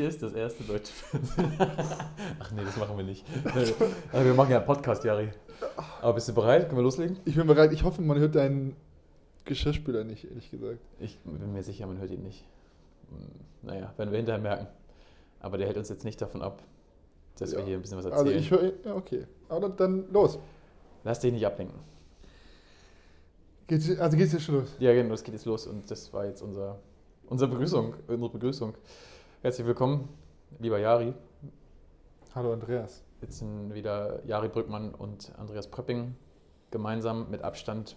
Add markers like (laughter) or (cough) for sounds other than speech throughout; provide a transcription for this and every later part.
Hier ist das erste deutsche Fernsehen. (laughs) Ach nee, das machen wir nicht. (laughs) Also wir machen ja einen Podcast, Jari. Aber bist du bereit? Können wir loslegen? Ich bin bereit. Ich hoffe, man hört deinen Geschirrspüler nicht, ehrlich gesagt. Ich bin mir sicher, man hört ihn nicht. Naja, werden wir hinterher merken. Aber der hält uns jetzt nicht davon ab, dass wir Ja. hier ein bisschen was Also erzählen. ich höre. Ja, okay. Aber dann, dann los. Lass dich nicht ablenken. Geht's, also geht's jetzt schon los? Ja, genau, das geht jetzt los und das war jetzt unser, unsere Begrüßung. Unsere Begrüßung. Herzlich willkommen, lieber Jari. Hallo Andreas. Jetzt sind wieder Jari Brückmann und Andreas Pröpping gemeinsam mit Abstand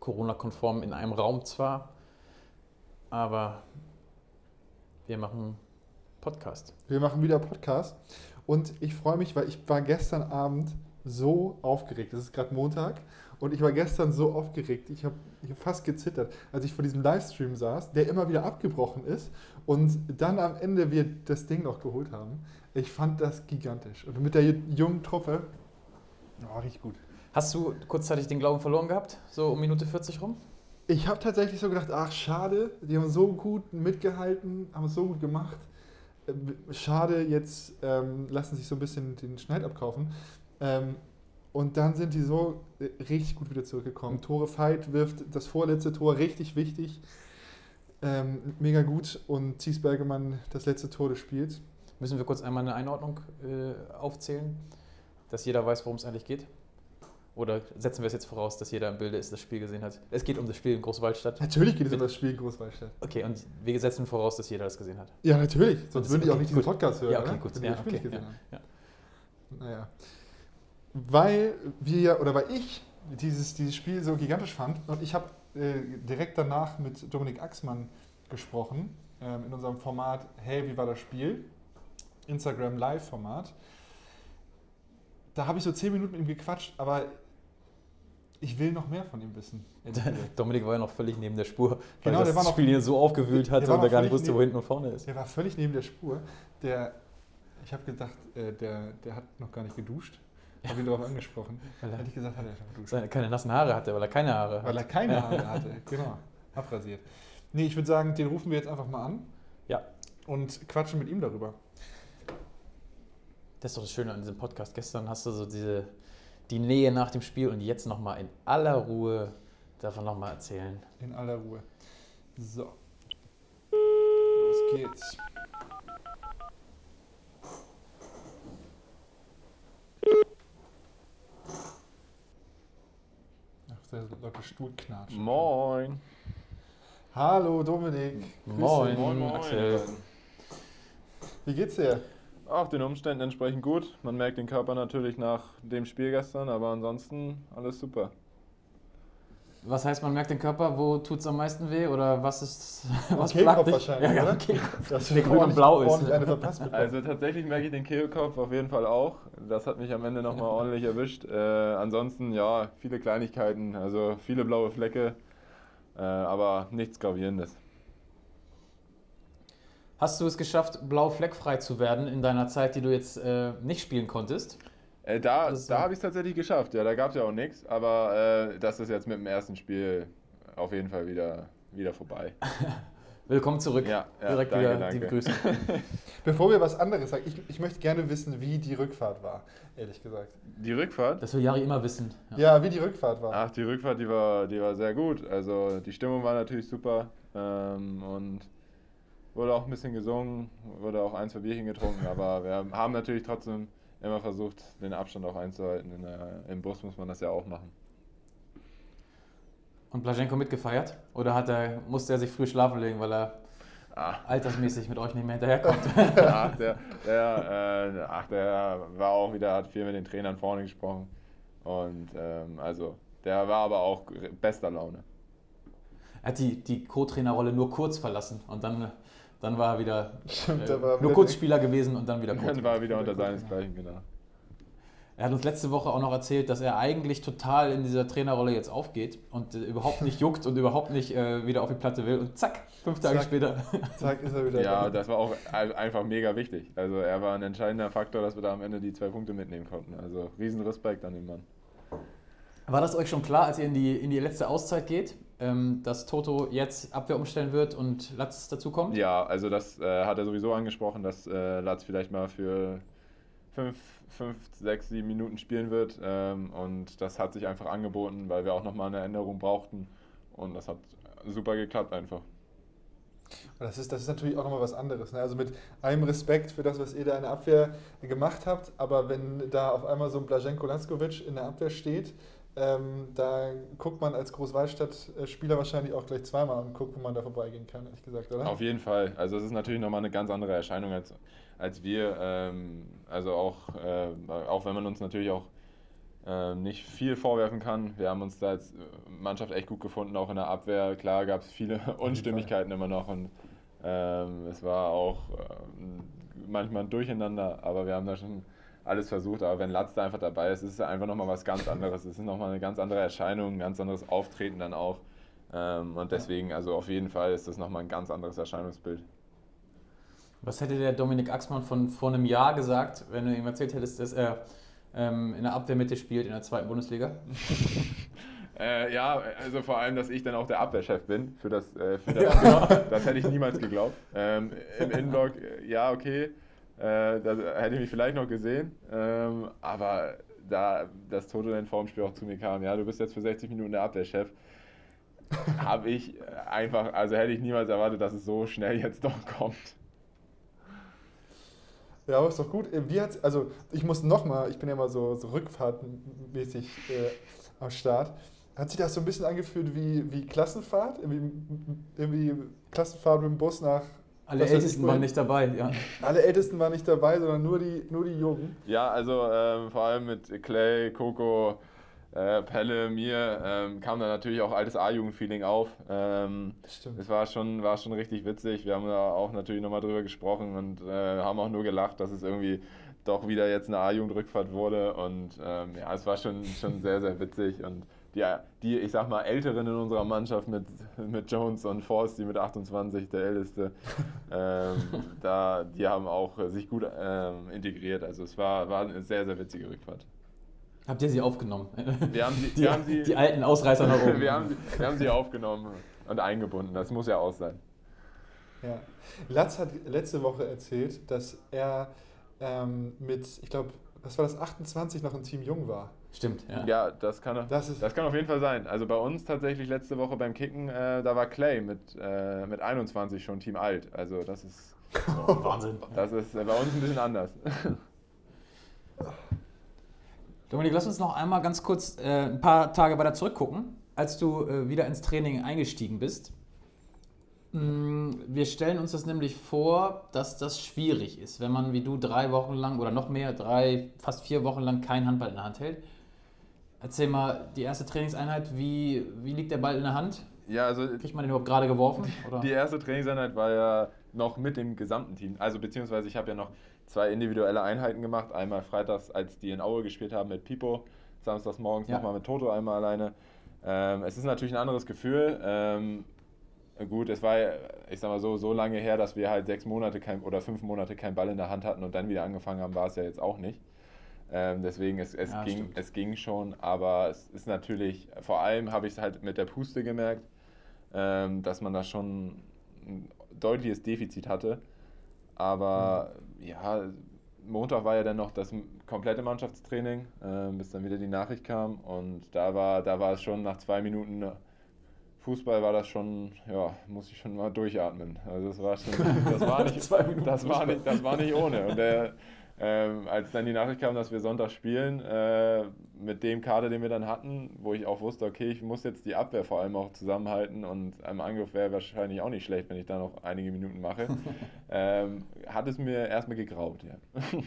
Corona-konform in einem Raum zwar, aber wir machen Podcast. Wir machen wieder Podcast und ich freue mich, weil ich war gestern Abend so aufgeregt. Es ist gerade Montag und ich war gestern so aufgeregt. Ich habe hab fast gezittert, als ich vor diesem Livestream saß, der immer wieder abgebrochen ist und dann am Ende wir das Ding noch geholt haben. Ich fand das gigantisch. Und mit der jungen Truppe, oh, richtig gut. Hast du kurzzeitig den Glauben verloren gehabt? So um Minute 40 rum? Ich habe tatsächlich so gedacht, ach schade, die haben so gut mitgehalten, haben es so gut gemacht. Äh, Schade, jetzt ähm, lassen sich so ein bisschen den Schneid abkaufen. Ähm, und dann sind die so äh, richtig gut wieder zurückgekommen. Tore Veit wirft das vorletzte Tor richtig wichtig. Ähm, mega gut. Und Thies Bergemann das letzte Tor des Spiels. Müssen wir kurz einmal eine Einordnung äh, aufzählen, dass jeder weiß, worum es eigentlich geht? Oder setzen wir es jetzt voraus, dass jeder im Bilde ist, das Spiel gesehen hat? Es geht um das Spiel in Großwaldstadt. Natürlich geht es um das Spiel in Großwaldstadt. Okay, und wir setzen voraus, dass jeder das gesehen hat. Ja, natürlich. Sonst würde ich auch okay, nicht diesen gut. Podcast hören. Ja, okay, gut. Ja, okay, nicht ja, habe. Naja. Weil wir, oder weil ich dieses, dieses Spiel so gigantisch fand und ich habe äh, direkt danach mit Dominik Axmann gesprochen, ähm, in unserem Format Hey, wie war das Spiel? Instagram Live-Format. Da habe ich so zehn Minuten mit ihm gequatscht, aber ich will noch mehr von ihm wissen. (laughs) Dominik war ja noch völlig neben der Spur, weil Genau, das der war noch- Spiel hier so aufgewühlt hatte und er gar nicht wusste, wo neben- hinten und vorne ist. Der war völlig neben der Spur. Der, ich habe gedacht, äh, der, der hat noch gar nicht geduscht. Habe ihn darauf angesprochen. Weil Hätte er ich gesagt, hat er schon geduscht. seine, keine nassen Haare hatte, weil er keine Haare Weil er keine Haare hatte. (laughs) Genau. Abrasiert. Nee, ich würde sagen, den rufen wir jetzt einfach mal an. Ja. Und quatschen mit ihm darüber. Das ist doch das Schöne an diesem Podcast. Gestern hast du so diese, die Nähe nach dem Spiel und jetzt nochmal in aller Ruhe davon nochmal erzählen. In aller Ruhe. So. Los geht's. Der laute Stuhlknatsch. Moin. Hallo Dominik. Moin. dich. Moin, Axel. Wie geht's dir? Ach, den Umständen entsprechend gut. Man merkt den Körper natürlich nach dem Spiel gestern, aber ansonsten alles super. Was heißt, man merkt den Körper? Wo tut es am meisten weh? Oder was ist. (laughs) Was Kehlkopf plagt dich? wahrscheinlich, Ja, ja, oder? Kehlkopf. Dass Der grün und blau ist. Also tatsächlich merke ich den Kehlkopf auf jeden Fall auch. Das hat mich am Ende nochmal (laughs) ordentlich erwischt. Äh, ansonsten, ja, viele Kleinigkeiten, also viele blaue Flecke, äh, aber nichts Gravierendes. Hast du es geschafft, blau fleckfrei zu werden in deiner Zeit, die du jetzt äh, nicht spielen konntest? Äh, da Das da habe ich es tatsächlich geschafft, ja, da gab es ja auch nichts, aber äh, das ist jetzt mit dem ersten Spiel auf jeden Fall wieder, wieder vorbei. (laughs) Willkommen zurück. Ja, ja, Direkt danke, wieder danke. die Begrüßung. (laughs) Bevor wir was anderes sagen, ich, ich möchte gerne wissen, wie die Rückfahrt war, ehrlich gesagt. Die Rückfahrt? Das will Jari immer wissen. Ja. Ja, wie die Rückfahrt war. Ach, die Rückfahrt, die war, die war sehr gut. Also die Stimmung war natürlich super ähm, und wurde auch ein bisschen gesungen, wurde auch ein, zwei Bierchen getrunken, aber wir haben natürlich trotzdem immer versucht, den Abstand auch einzuhalten. In der, Im Bus muss man das ja auch machen. Und Blaženko mitgefeiert? Oder hat er, musste er sich früh schlafen legen, weil er Ah, altersmäßig mit euch nicht mehr hinterherkommt? (laughs) ach, der, der, äh, ach, der war auch wieder, hat viel mit den Trainern vorne gesprochen. Und ähm, also, der war aber auch bester Laune. er hat die, die Co-Trainerrolle nur kurz verlassen und dann, dann war er wieder Stimmt, äh, war nur wieder- kurz Spieler gewesen und dann wieder Dann Co-Trainer. war er wieder unter seinesgleichen, genau. Er hat uns letzte Woche auch noch erzählt, dass er eigentlich total in dieser Trainerrolle jetzt aufgeht und äh, überhaupt nicht juckt und überhaupt nicht äh, wieder auf die Platte will. Und zack, fünf Tage Zack. später. Zack, ist er wieder Ja, da. das war auch ein- einfach mega wichtig. Also er war ein entscheidender Faktor, dass wir da am Ende die zwei Punkte mitnehmen konnten. Also riesen Respekt an den Mann. War das euch schon klar, als ihr in die, in die letzte Auszeit geht, dass Toto jetzt Abwehr umstellen wird und Latz dazukommt? Ja, also das äh, hat er sowieso angesprochen, dass äh, Latz vielleicht mal für fünf, fünf, sechs, sieben Minuten spielen wird. Ähm, und das hat sich einfach angeboten, weil wir auch nochmal eine Änderung brauchten. Und das hat super geklappt einfach. Das ist, das ist natürlich auch nochmal was anderes. Ne? Also mit allem Respekt für das, was ihr da in der Abwehr gemacht habt, aber wenn da auf einmal so ein Blaženko Laskovic in der Abwehr steht, ähm, da guckt man als Großwaldstadt-Spieler wahrscheinlich auch gleich zweimal und guckt, wo man da vorbeigehen kann, ehrlich gesagt, oder? Auf jeden Fall. Also es ist natürlich nochmal eine ganz andere Erscheinung als, als wir. Ähm, also auch, äh, auch wenn man uns natürlich auch äh, nicht viel vorwerfen kann. Wir haben uns da als Mannschaft echt gut gefunden, auch in der Abwehr. Klar gab es viele Unstimmigkeiten immer noch und ähm, es war auch äh, manchmal ein Durcheinander, aber wir haben da schon alles versucht. Aber wenn Latz da einfach dabei ist, ist es einfach nochmal was ganz anderes. Es ist nochmal eine ganz andere Erscheinung, ein ganz anderes Auftreten dann auch. Ähm, und deswegen, also auf jeden Fall ist das nochmal ein ganz anderes Erscheinungsbild. Was hätte der Dominik Axmann von vor einem Jahr gesagt, wenn du ihm erzählt hättest, dass er ähm, in der Abwehrmitte spielt in der zweiten Bundesliga? (laughs) Äh, ja, also vor allem, dass ich dann auch der Abwehrchef bin für das, äh, für das, ja. Das hätte ich niemals geglaubt. Ähm, Im Innenblock, äh, ja, okay, äh, da hätte ich mich vielleicht noch gesehen, ähm, aber da das Toto dann vor dem Spiel auch zu mir kam, ja, du bist jetzt für 60 Minuten der Abwehrchef, (laughs) habe ich einfach, also hätte ich niemals erwartet, dass es so schnell jetzt doch kommt. Ja, aber ist doch gut. Wie hat's, also ich muss nochmal, ich bin ja immer so, so rückfahrtmäßig äh, am Start. Hat sich das so ein bisschen angefühlt wie, wie Klassenfahrt? Irgendwie, irgendwie Klassenfahrt mit dem Bus nach. Alle Ältesten waren nicht dabei, ja. (laughs) Alle Ältesten waren nicht dabei, sondern nur die, nur die Jungen. Ja, also ähm, vor allem mit Clay, Coco, äh, Pelle, mir ähm, kam da natürlich auch altes A-Jugend-Feeling auf. Ähm, Stimmt. Es war schon, war schon richtig witzig. Wir haben da auch natürlich nochmal drüber gesprochen und äh, haben auch nur gelacht, dass es irgendwie doch wieder jetzt eine A-Jugend-Rückfahrt wurde. Und ähm, ja, es war schon, schon sehr, sehr witzig. Und die, die, ich sag mal, Älteren in unserer Mannschaft mit, mit Jones und Forst, die mit 28, der Älteste, (laughs) ähm, da, die haben auch sich gut ähm, integriert. Also es war, war eine sehr, sehr witzige Rückfahrt. Habt ihr sie aufgenommen? Wir haben sie, die, (laughs) wir haben sie, die alten Ausreißer nach oben. (laughs) wir, haben sie, wir haben sie aufgenommen und eingebunden. Das muss ja auch sein. Ja. Latz hat letzte Woche erzählt, dass er ähm, mit, ich glaube, was war das, 28 noch im Team Jung war. Stimmt, ja. Ja, das kann, das, das kann auf jeden Fall sein. Also bei uns tatsächlich letzte Woche beim Kicken, äh, da war Clay mit, äh, mit 21 schon Team Alt. Also das ist. So, (laughs) Wahnsinn. Das ist äh, bei uns ein bisschen anders. (laughs) Dominik, lass uns noch einmal ganz kurz äh, ein paar Tage weiter zurückgucken, als du äh, wieder ins Training eingestiegen bist. Mm, wir stellen uns das nämlich vor, dass das schwierig ist, wenn man wie du drei Wochen lang oder noch mehr, drei, fast vier Wochen lang keinen Handball in der Hand hält. Erzähl mal, die erste Trainingseinheit, wie, wie liegt der Ball in der Hand? Ja, also Kriegt man den überhaupt gerade geworfen? Oder? Die erste Trainingseinheit war ja noch mit dem gesamten Team. Also beziehungsweise ich habe ja noch zwei individuelle Einheiten gemacht. Einmal freitags, als die in Aue gespielt haben mit Pipo, samstags morgens ja. nochmal mit Toto einmal alleine. Ähm, es ist natürlich ein anderes Gefühl. Ähm, gut, es war, ich sag mal so, so lange her, dass wir halt sechs Monate kein, oder fünf Monate keinen Ball in der Hand hatten und dann wieder angefangen haben, war es ja jetzt auch nicht. Ähm, deswegen, es, es, ja, ging, es ging schon, aber es ist natürlich, vor allem habe ich es halt mit der Puste gemerkt, ähm, dass man da schon ein deutliches Defizit hatte. Aber mhm. ja, Montag war ja dann noch das komplette Mannschaftstraining, äh, bis dann wieder die Nachricht kam. Und da war, da war es schon nach zwei Minuten Fußball war das schon, ja, muss ich schon mal durchatmen. Also das war schon, das war (laughs) nicht, das war nicht, das war nicht ohne. Und der, ähm, als dann die Nachricht kam, dass wir Sonntag spielen, äh, mit dem Kader, den wir dann hatten, wo ich auch wusste, okay, ich muss jetzt die Abwehr vor allem auch zusammenhalten und einem Angriff wäre wahrscheinlich auch nicht schlecht, wenn ich da noch einige Minuten mache, (laughs) ähm, hat es mir erstmal gegraut, ja. (laughs)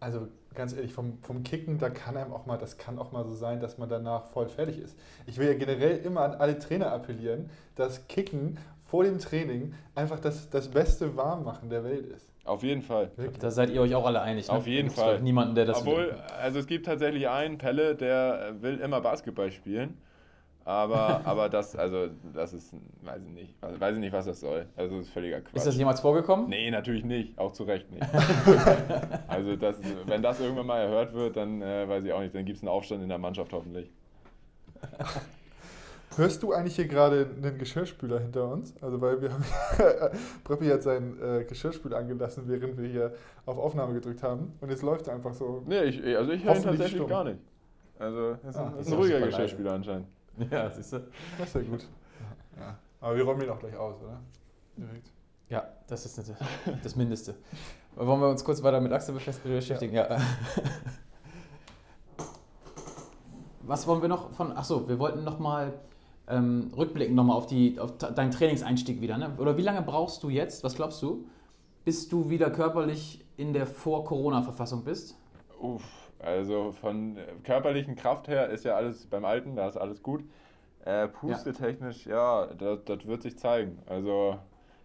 Also ganz ehrlich, vom, vom Kicken, da kann einem auch mal, das kann auch mal so sein, dass man danach voll fertig ist. Ich will ja generell immer an alle Trainer appellieren, dass Kicken vor dem Training einfach das, das beste Warmmachen der Welt ist. Auf jeden Fall. Da seid ihr euch auch alle einig. Ne? Auf jeden Fall. Niemanden, der das Obwohl, also es gibt tatsächlich einen, Pelle, der will immer Basketball spielen. Aber, (laughs) aber das, also, das ist, weiß ich nicht, also, weiß ich nicht, was das soll. Also, das ist völliger Quatsch. Ist das jemals vorgekommen? Nee, natürlich nicht, auch zu Recht nicht. (laughs) also, das, wenn das irgendwann mal erhört wird, dann äh, weiß ich auch nicht, dann gibt es einen Aufstand in der Mannschaft hoffentlich. (laughs) Hörst du eigentlich hier gerade einen Geschirrspüler hinter uns? Also weil wir haben (laughs) Preppi hat seinen äh, Geschirrspüler angelassen, während wir hier auf Aufnahme gedrückt haben. Und jetzt läuft er einfach so. Nee, ich, also ich höre ihn tatsächlich stumm. gar nicht. Also, es ist, Ah, ein- das ist ein ruhiger Geschirrspüler anscheinend. (laughs) Ja, siehst du. Das ist ja gut. Ja. Aber wir räumen ihn auch gleich aus, oder? Direkt. Ja, das ist das, das Mindeste. Wollen wir uns kurz weiter mit Axel befest- beschäftigen? Ja. Was wollen wir noch von. Achso, wir wollten nochmal ähm, rückblicken nochmal auf, auf deinen Trainingseinstieg wieder. Ne? Oder wie lange brauchst du jetzt, was glaubst du, bis du wieder körperlich in der Vor-Corona-Verfassung bist? Uff, also von körperlichen Kraft her ist ja alles beim Alten, da ist alles gut. Äh, pustetechnisch, ja, das, das wird sich zeigen. Also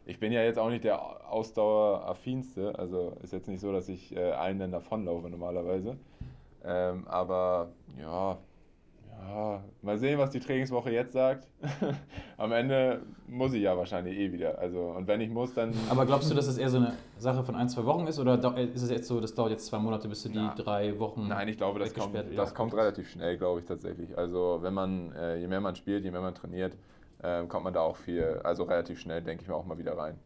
ich bin ja jetzt auch nicht der Ausdaueraffinste, also ist jetzt nicht so, dass ich äh, allen dann davonlaufe normalerweise. Ähm, aber ja, ja, mal sehen, was die Trainingswoche jetzt sagt. (laughs) Am Ende muss ich ja wahrscheinlich eh wieder. Also und wenn ich muss, dann. Aber glaubst du, dass es eher so eine Sache von ein, zwei Wochen ist? Oder dau- ist es jetzt so, das dauert jetzt zwei Monate, bis du die Na. drei Wochen. Nein, ich glaube, das kommt, das kommt relativ schnell, glaube ich tatsächlich. Also wenn man, äh, je mehr man spielt, je mehr man trainiert, ähm, kommt man da auch viel, also relativ schnell, denke ich mir auch mal wieder rein.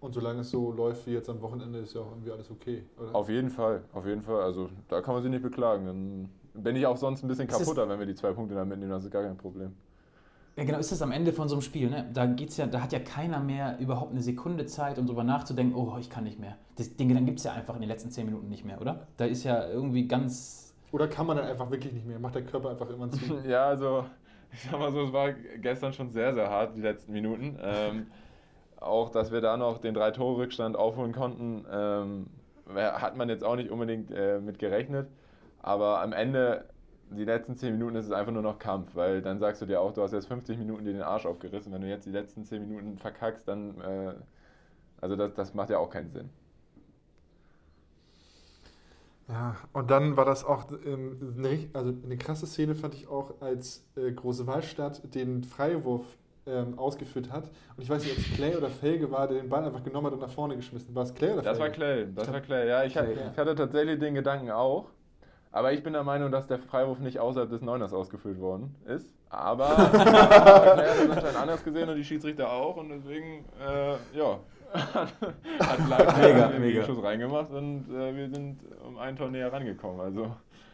Und solange es so läuft wie jetzt am Wochenende, ist ja auch irgendwie alles okay, oder? Auf jeden Fall, auf jeden Fall. Also da kann man sich nicht beklagen. Dann bin ich auch sonst ein bisschen ist- kaputter, wenn wir die zwei Punkte dann mitnehmen, das ist gar kein Problem. Ja, genau, ist das am Ende von so einem Spiel, ne? Da geht's ja, da hat ja keiner mehr überhaupt eine Sekunde Zeit, um drüber nachzudenken, oh, ich kann nicht mehr. Das, den Gedanken gibt es ja einfach in den letzten zehn Minuten nicht mehr, oder? Da ist ja irgendwie ganz. Oder kann man dann einfach wirklich nicht mehr? Macht der Körper einfach immer zu? (laughs) Ja, also ich sag mal so, es war gestern schon sehr, sehr hart, die letzten Minuten. Ähm, auch, dass wir da noch den Drei-Tore-Rückstand aufholen konnten, ähm, hat man jetzt auch nicht unbedingt äh, mit gerechnet. Aber am Ende, die letzten 10 Minuten, ist es einfach nur noch Kampf, weil dann sagst du dir auch, du hast jetzt 50 Minuten dir den Arsch aufgerissen. Wenn du jetzt die letzten 10 Minuten verkackst, dann, äh, also das, das macht ja auch keinen Sinn. Ja, und dann war das auch ähm, eine, also eine krasse Szene, fand ich auch, als äh, Große Wallstadt den Freiwurf ähm, ausgeführt hat. Und ich weiß nicht, ob es Clay oder Felge war, der den Ball einfach genommen hat und nach vorne geschmissen. War es Clay oder Das war Felge? Clay, das war Clay. Ja, ich, Clay, hatte, ja. ich hatte tatsächlich den Gedanken auch. Aber ich bin der Meinung, dass der Freiwurf nicht außerhalb des Neuners ausgeführt worden ist. Aber (laughs) Clay hat das anscheinend anders gesehen und die Schiedsrichter auch. Und deswegen, äh, ja, hat Leipzig Mega, den mega. Schuss reingemacht und äh, wir sind um ein Tor näher rangekommen. Also,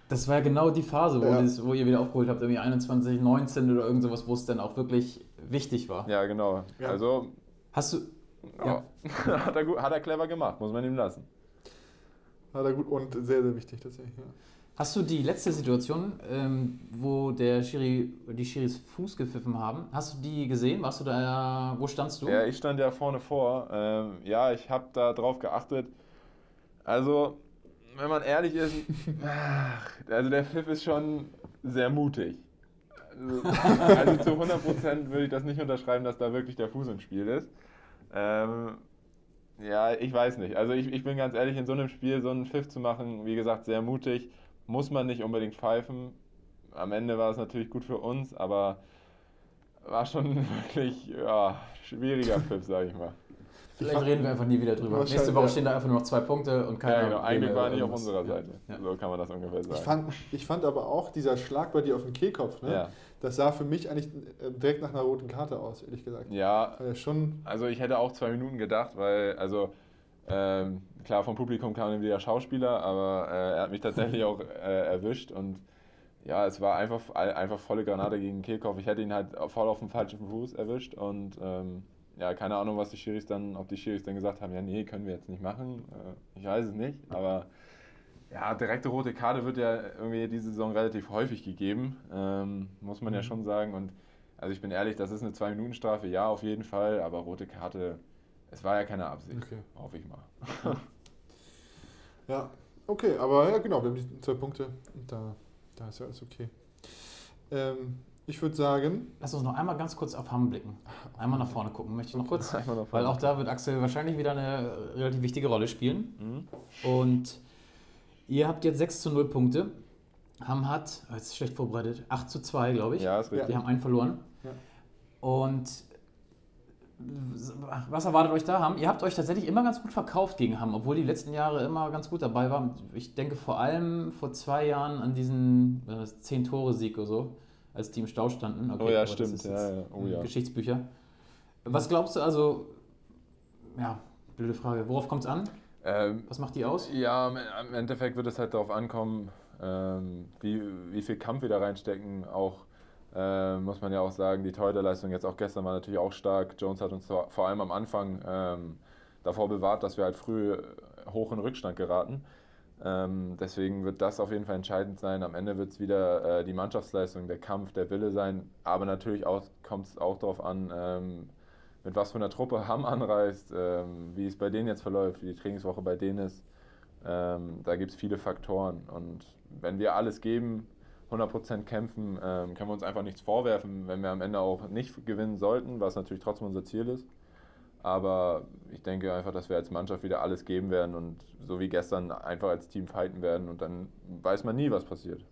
Das war ja genau die Phase, wo, Ja. das, wo ihr wieder aufgeholt habt, irgendwie 21, 19 oder irgend sowas, wo es dann auch wirklich wichtig war. ja, genau. Ja. Also, Hast du. ja. (laughs) hat, er gut, hat er clever gemacht, muss man ihm lassen. Hat er gut und sehr, sehr wichtig tatsächlich. Ja. Hast du die letzte Situation, ähm, wo der Schiri, die Schiris Fuß gepfiffen haben, hast du die gesehen? Warst du da, wo standst du? Ja, ich stand ja vorne vor. Ähm, ja, ich habe da drauf geachtet. Also, wenn man ehrlich ist, (laughs) ach, also der Pfiff ist schon sehr mutig. Also, (laughs) also zu 100% würde ich das nicht unterschreiben, dass da wirklich der Fuß im Spiel ist. Ähm, ja, ich weiß nicht. Also ich, ich bin ganz ehrlich, in so einem Spiel so einen Pfiff zu machen, wie gesagt, sehr mutig. Muss man nicht unbedingt pfeifen. Am Ende war es natürlich gut für uns, aber war schon (laughs) wirklich ja, schwieriger Pfiff, sage ich mal. Vielleicht reden wir einfach nie wieder drüber. Nächste Woche ja. stehen da einfach nur noch zwei Punkte und keiner. Ja, genau. Eigentlich war er nicht auf unserer. Seite. Ja. So kann man das ungefähr sagen. Ich, fand, ich fand aber auch dieser Schlag bei dir auf den Kehlkopf, ne? ja. das sah für mich eigentlich äh, direkt nach einer roten Karte aus, ehrlich gesagt. ja, er schon, also ich hätte auch zwei Minuten gedacht, weil, also, ähm, klar, vom Publikum kam dann wieder Schauspieler, aber äh, er hat mich tatsächlich auch äh, erwischt und ja, es war einfach, einfach volle Granate gegen Kehlkopf. Ich hätte ihn halt voll auf dem falschen Fuß erwischt und ähm, ja, keine Ahnung, was die Schiris dann, ob die Schiris dann gesagt haben, ja, nee, können wir jetzt nicht machen. Äh, ich weiß es nicht, aber ja, direkte rote Karte wird ja irgendwie diese Saison relativ häufig gegeben, ähm, muss man ja Mhm. schon sagen. Und also ich bin ehrlich, das ist eine Zwei-Minuten-Strafe, ja, auf jeden Fall, aber rote Karte, es war ja keine Absicht, Okay. hoffe ich mal. ja, okay, aber ja, genau, wir haben die zwei Punkte und da, da ist ja alles okay. Ähm, ich würde sagen, Lass uns noch einmal ganz kurz auf Hamm blicken. Einmal nach vorne gucken, möchte ich noch kurz. (laughs) Weil auch da wird Axel wahrscheinlich wieder eine relativ wichtige Rolle spielen. Mhm. Und ihr habt jetzt 6 zu 0 Punkte. Hamm hat, oh, jetzt ist schlecht vorbereitet, 8 zu 2, glaube ich. Ja, ist richtig. Die haben einen verloren. Ja. Und was erwartet euch da, Hamm? Ihr habt euch tatsächlich immer ganz gut verkauft gegen Hamm, obwohl die letzten Jahre immer ganz gut dabei waren. Ich denke vor allem vor zwei Jahren an diesen 10-Tore-Sieg oder so. als die im Stau standen. Okay, oh ja, stimmt. Ja, ja. Oh ja. Geschichtsbücher. Was glaubst du also, ja, blöde Frage, worauf kommt es an? Ähm, Was macht die aus? Ja, im- im Endeffekt wird es halt darauf ankommen, ähm, wie, wie viel Kampf wir da reinstecken. Auch äh, muss man ja auch sagen, die Torhüterleistung jetzt auch gestern war natürlich auch stark. Jones hat uns vor allem am Anfang ähm, davor bewahrt, dass wir halt früh hoch in Rückstand geraten. Ähm, deswegen wird das auf jeden Fall entscheidend sein. Am Ende wird es wieder äh, die Mannschaftsleistung, der Kampf, der Wille sein. Aber natürlich kommt es auch darauf an, ähm, mit was für einer Truppe Hamm anreist, ähm, wie es bei denen jetzt verläuft, wie die Trainingswoche bei denen ist. Ähm, da gibt es viele Faktoren. Und wenn wir alles geben, 100% kämpfen, ähm, können wir uns einfach nichts vorwerfen, wenn wir am Ende auch nicht gewinnen sollten, was natürlich trotzdem unser Ziel ist. Aber ich denke einfach, dass wir als Mannschaft wieder alles geben werden und so wie gestern einfach als Team fighten werden und dann weiß man nie, was passiert.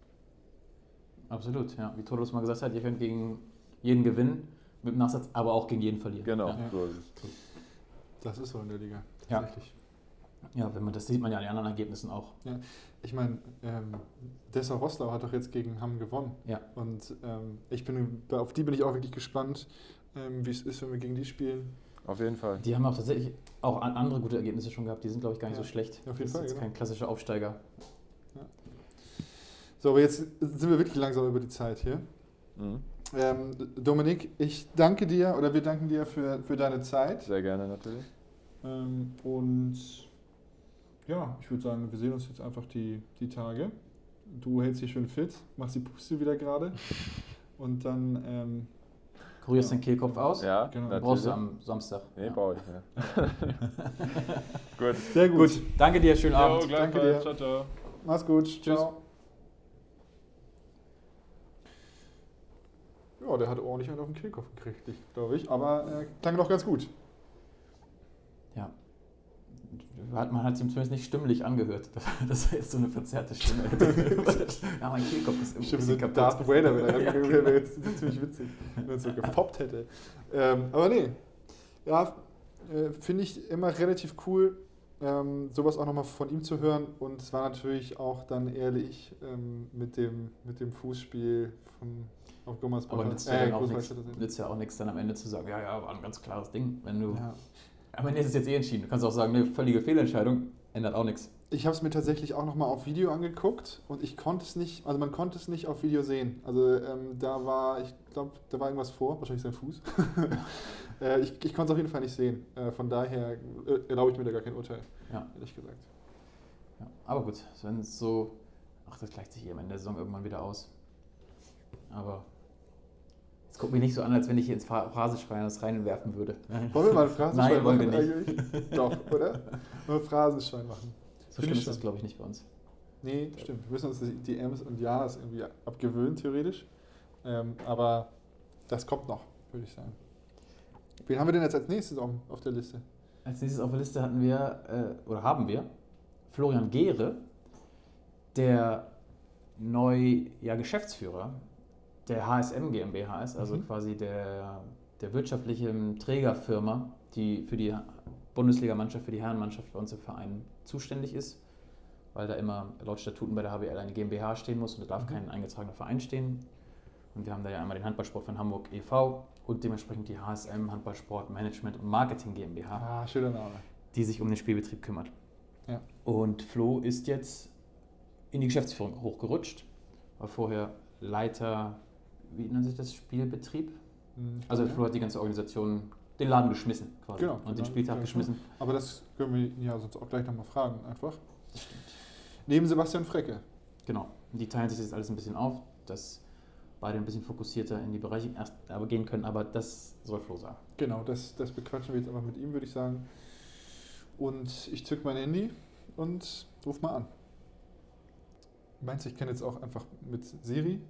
Absolut, ja. Wie Todos mal gesagt hat, ihr könnt gegen jeden gewinnen, mit dem Nachsatz, aber auch gegen jeden verlieren. Genau, Ja. so ist es. Das ist so in der Liga. Tatsächlich. Ja, wenn man das sieht man ja an den anderen Ergebnissen auch. Ich meine, ähm, Dessau Rosslau hat doch jetzt gegen Hamm gewonnen. Ja. Und ähm, ich bin, auf die bin ich auch wirklich gespannt, ähm, wie es ist, wenn wir gegen die spielen. Auf jeden Fall. Die haben auch tatsächlich auch an- andere gute Ergebnisse schon gehabt. Die sind, glaube ich, gar nicht Ja, so schlecht. auf jeden das Fall, ist jetzt genau. kein klassischer Aufsteiger. So, aber jetzt sind wir wirklich langsam über die Zeit hier. Mhm. Ähm, Dominik, ich danke dir oder wir danken dir für, für deine Zeit. Sehr gerne natürlich. Ähm, und ja, ich würde sagen, wir sehen uns jetzt einfach die, die Tage. Du hältst dich schön fit, machst die Puste wieder gerade. (laughs) Und dann, ähm, Kurierst Ja. den Kehlkopf aus? Ja, Genau. natürlich. Brauchst du am Samstag. Nee, ja. brauche (laughs) ich. Ja. gut. sehr gut. Gut, danke dir, schönen Abend. Danke dir. Ciao, ciao. Mach's gut. Tschüss. Ciao. Ja, der hat ordentlich einen auf den Kehlkopf gekriegt, glaube ich. Aber äh, klang doch ganz gut. Ja. Hat- Man hat es ihm zumindest nicht stimmlich angehört, dass er jetzt so eine verzerrte Stimme hätte. (laughs) ja, mein Kehlkopf ist ein Stimmt, so kaputt. Darth Vader (laughs) wäre wär, wär jetzt ziemlich witzig, wenn er so (laughs) gepoppt hätte. Ähm, aber nee, ja, äh, finde ich immer relativ cool, ähm, sowas auch nochmal von ihm zu hören. Und es war natürlich auch dann ehrlich ähm, mit, dem, mit dem Fußspiel von auf Gummersbach. Aber nützt ja, Äh, dann auch nützt ja auch nichts, dann am Ende zu sagen, ja, ja, war ein ganz klares Ding. Wenn du, Ja. Ende ist es jetzt eh entschieden. Du kannst auch sagen, eine völlige Fehlentscheidung, ändert auch nichts. Ich habe es mir tatsächlich auch nochmal auf Video angeguckt und ich konnte es nicht, also man konnte es nicht auf Video sehen. Also ähm, da war, ich glaube, da war irgendwas vor, wahrscheinlich sein Fuß. (laughs) äh, ich ich konnte es auf jeden Fall nicht sehen. Äh, von daher äh, erlaube ich mir da gar kein Urteil, Ja. ehrlich gesagt. Ja. Aber gut, wenn es so, ach, das gleicht sich hier am Ende der Saison irgendwann wieder aus. Aber es guckt mich nicht so an, als wenn ich hier ins Phra- Phrasenschwein das reinwerfen würde. Wollen wir mal ein Phrasenschwein Nein, wollen wir machen nicht. Doch, oder? Wollen wir ein Phrasenschwein machen? So Finde schlimm ist das, glaube ich, nicht bei uns. Nee, stimmt. Wir müssen uns die die Ms und Ja's irgendwie abgewöhnen, theoretisch. Ähm, aber das kommt noch, würde ich sagen. Wen haben wir denn jetzt als nächstes auf, auf der Liste? Als nächstes auf der Liste hatten wir, äh, oder haben wir, Florian Gehre, der neu ja, Geschäftsführer der HSM GmbH ist, also Mhm. quasi der, der wirtschaftlichen Trägerfirma, die für die Bundesligamannschaft, für die Herrenmannschaft bei uns im Verein zuständig ist, weil da immer laut Statuten bei der HBL eine GmbH stehen muss und da darf Mhm. kein eingetragener Verein stehen. Und wir haben da ja einmal den Handballsport von Hamburg e.V. und dementsprechend die HSM Handballsport Management und Marketing GmbH Ah, schöner Name. die sich um den Spielbetrieb kümmert. Ja. Und Flo ist jetzt in die Geschäftsführung hochgerutscht, war vorher Leiter, wie nennt sich das, Spielbetrieb? Hm, ich Also Flo hat die ganze Organisation, den Laden geschmissen quasi Genau, und den Spieltag genau. geschmissen. Aber das können wir ja sonst auch gleich nochmal fragen, einfach. Neben Sebastian Frecke. Genau. Die teilen sich das alles ein bisschen auf, dass beide ein bisschen fokussierter in die Bereiche erst aber gehen können, aber das soll Flo sagen. Genau, das, das bequatschen wir jetzt einfach mit ihm, würde ich sagen. Und ich zück mein Handy und ruf mal an. Meinst du, ich kann jetzt auch einfach mit Siri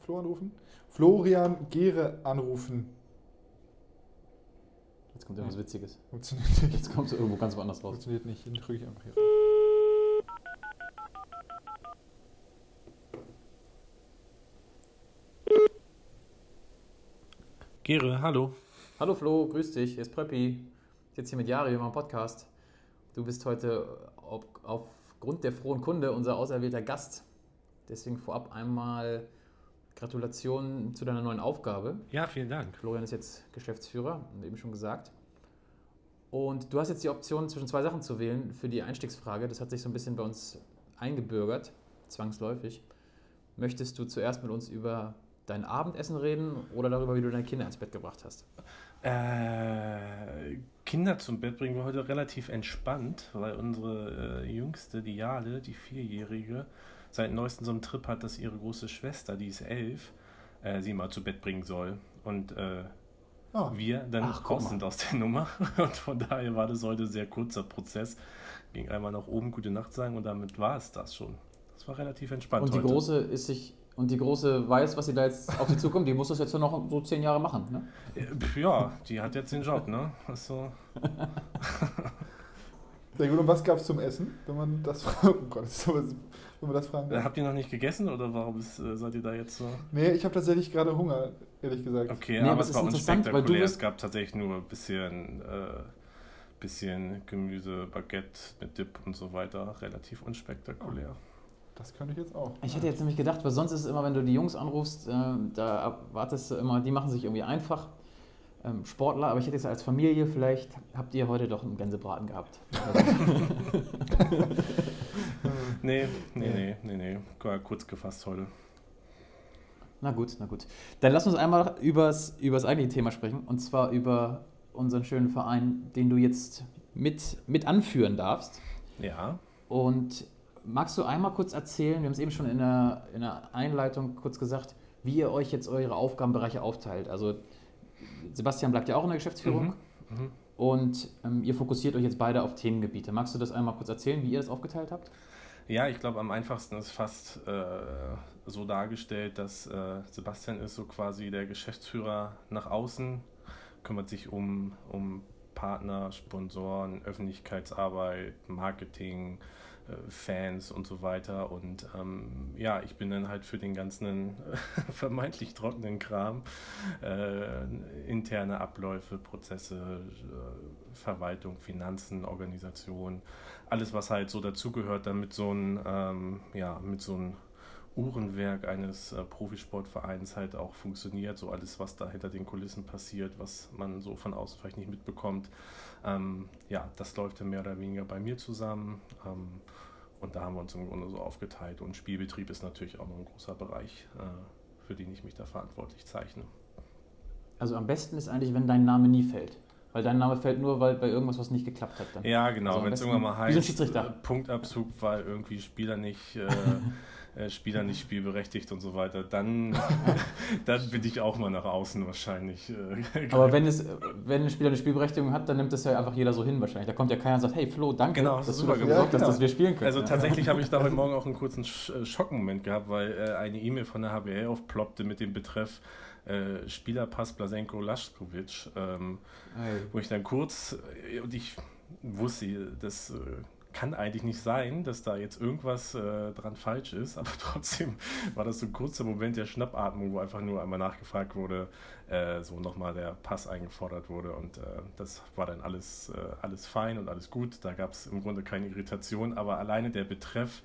Flo anrufen? Florian Gere anrufen. Jetzt kommt irgendwas Witziges. Funktioniert nicht. Jetzt kommst du irgendwo ganz woanders raus. Funktioniert nicht. Den drücke ich einfach hier. Gere, hallo. Hallo Flo, grüß dich, hier ist Pröppi. Ich sitze hier mit Jari im Podcast. Du bist heute auf, aufgrund der frohen Kunde unser auserwählter Gast. Deswegen vorab einmal Gratulation zu deiner neuen Aufgabe. Ja, vielen Dank. Florian ist jetzt Geschäftsführer, haben wir eben schon gesagt. Und du hast jetzt die Option, zwischen zwei Sachen zu wählen für die Einstiegsfrage. Das hat sich so ein bisschen bei uns eingebürgert, zwangsläufig. Möchtest du zuerst mit uns über dein Abendessen reden oder darüber, wie du deine Kinder ins Bett gebracht hast? Äh, Kinder zum Bett bringen wir heute relativ entspannt, weil unsere äh, jüngste, die Jale, die Vierjährige, seit neuestem so einen Trip hat, dass ihre große Schwester, die ist elf, äh, sie mal zu Bett bringen soll. Und äh, Ah, wir dann Ach, raus sind aus der Nummer. (laughs) Und von daher war das heute ein sehr kurzer Prozess. Ging einmal nach oben Gute Nacht sagen und damit war es das schon. Das war relativ entspannt Und die heute. Große ist sich und die Große weiß, was sie da jetzt auf sie zukommt. Die muss das jetzt nur noch so zehn Jahre machen. Ne? Äh, Ja, die hat jetzt den Job, ne? Also, (laughs) sehr gut. Und was gab es zum Essen, wenn man das fragen oh Gott, das ist sowas, wenn man das fragen äh, darf? habt ihr noch nicht gegessen oder warum ist, äh, seid ihr da jetzt so? Nee, ich habe tatsächlich gerade Hunger, ehrlich gesagt. Okay, Nee, aber es war interessant, weil du unspektakulär. Es gab tatsächlich nur ein bisschen, äh, bisschen Gemüse, Baguette mit Dip und so weiter. Relativ unspektakulär. Das könnte ich jetzt auch. Ich hätte jetzt nämlich gedacht, weil sonst ist es immer, wenn du die Jungs anrufst, äh, da erwartest du immer, die machen sich irgendwie einfach. Ähm, Sportler, aber ich hätte jetzt als Familie, vielleicht habt ihr heute doch einen Gänsebraten gehabt. (laughs) (laughs) Nee, nee, nee, nee, nee. War kurz gefasst heute. Na gut, na gut. Dann lass uns einmal übers, übers eigentliche Thema sprechen und zwar über unseren schönen Verein, den du jetzt mit, mit anführen darfst. Ja. Und magst du einmal kurz erzählen, wir haben es eben schon in der, in der Einleitung kurz gesagt, wie ihr euch jetzt eure Aufgabenbereiche aufteilt. Also Sebastian bleibt ja auch in der Geschäftsführung Mhm. Mhm. und ähm, ihr fokussiert euch jetzt beide auf Themengebiete. Magst du das einmal kurz erzählen, wie ihr das aufgeteilt habt? Ja, ich glaube, am einfachsten ist fast äh, so dargestellt, dass äh, Sebastian ist so quasi der Geschäftsführer nach außen, kümmert sich um, um Partner, Sponsoren, Öffentlichkeitsarbeit, Marketing, Fans und so weiter. Und ähm, ja, ich bin dann halt für den ganzen (laughs) vermeintlich trockenen Kram, äh, interne Abläufe, Prozesse, äh, Verwaltung, Finanzen, Organisation, alles, was halt so dazugehört, damit so ein, ähm, ja, so Uhrenwerk eines äh, Profisportvereins halt auch funktioniert. So alles, was da hinter den Kulissen passiert, was man so von außen vielleicht nicht mitbekommt. Ähm, ja, das läuft dann mehr oder weniger bei mir zusammen. Ähm, und da haben wir uns im Grunde so aufgeteilt. Und Spielbetrieb ist natürlich auch noch ein großer Bereich, äh, für den ich mich da verantwortlich zeichne. Also am besten ist eigentlich, wenn dein Name nie fällt. Weil dein Name fällt nur, weil bei irgendwas was nicht geklappt hat. Dann. Ja, genau. Also Wenn es irgendwann mal heißt, äh, Punktabzug, weil irgendwie Spieler nicht, äh, (laughs) äh, Spieler nicht spielberechtigt und so weiter, dann, (laughs) dann bin ich auch mal nach außen wahrscheinlich. Äh, (laughs) Aber wenn, es, wenn ein Spieler eine Spielberechtigung hat, dann nimmt das ja einfach jeder so hin wahrscheinlich. Da kommt ja keiner und sagt, hey Flo, danke, Genau, dass du super dafür gesorgt hast, dass wir spielen können. Also tatsächlich habe ich da heute (laughs) Morgen auch einen kurzen äh, Schockmoment gehabt, weil äh, eine E-Mail von der HBL aufploppte mit dem Betreff Spielerpass Blasenko Laschkovic, ähm, wo ich dann kurz, und ich wusste, das äh, kann eigentlich nicht sein, dass da jetzt irgendwas äh, dran falsch ist, aber (laughs) trotzdem war das so ein kurzer Moment der Schnappatmung, wo einfach nur einmal nachgefragt wurde, äh, so nochmal der Pass eingefordert wurde und äh, das war dann alles, äh, alles fein und alles gut. Da gab es im Grunde keine Irritation, aber alleine der Betreff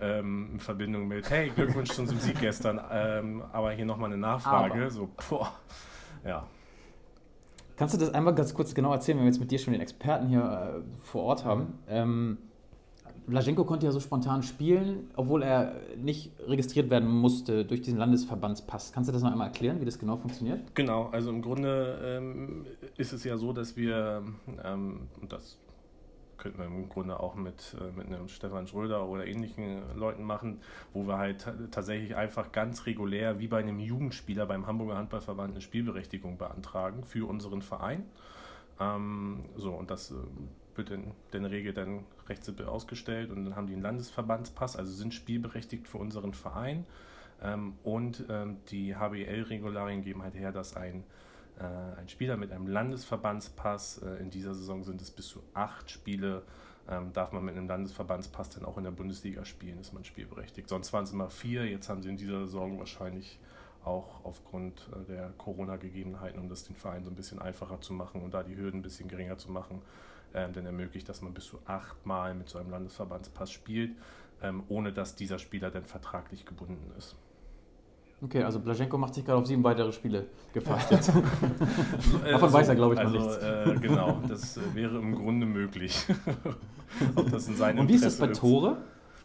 ähm, in Verbindung mit, hey, Glückwunsch zum Sieg gestern, ähm, aber hier nochmal eine Nachfrage, Aber. so, boah, ja. Kannst du das einmal ganz kurz genau erzählen, wenn wir jetzt mit dir schon den Experten hier äh, vor Ort haben? Ähm, Blaženko konnte ja so spontan spielen, obwohl er nicht registriert werden musste durch diesen Landesverbandspass. Kannst du das noch einmal erklären, wie das genau funktioniert? Genau, also im Grunde ähm, ist es ja so, dass wir, ähm, das könnten wir im Grunde auch mit, äh, mit einem Stefan Schröder oder ähnlichen Leuten machen, wo wir halt ta- tatsächlich einfach ganz regulär, wie bei einem Jugendspieler beim Hamburger Handballverband, eine Spielberechtigung beantragen für unseren Verein. Ähm, so, und das äh, wird in der Regel dann recht simpel ausgestellt und dann haben die einen Landesverbandspass, also sind spielberechtigt für unseren Verein. Ähm, und ähm, die HBL-Regularien geben halt her, dass ein, ein Spieler mit einem Landesverbandspass, äh, in dieser Saison sind es bis zu acht Spiele, ähm, darf man mit einem Landesverbandspass dann auch in der Bundesliga spielen, ist man spielberechtigt. Sonst waren es immer vier, jetzt haben sie in dieser Saison wahrscheinlich auch aufgrund äh, der Corona-Gegebenheiten, um das den Verein so ein bisschen einfacher zu machen und da die Hürden ein bisschen geringer zu machen, ähm, dann ermöglicht, dass man bis zu achtmal mit so einem Landesverbandspass spielt, ähm, ohne dass dieser Spieler dann vertraglich gebunden ist. Okay, also Blaschenko macht sich gerade auf sieben weitere Spiele gefasst jetzt. (laughs) Davon weiß er, glaube ich, noch also, nichts. Äh, genau, das äh, wäre im Grunde möglich. (laughs) Ob das in seinem Und wie ist das bei Interesse Tore?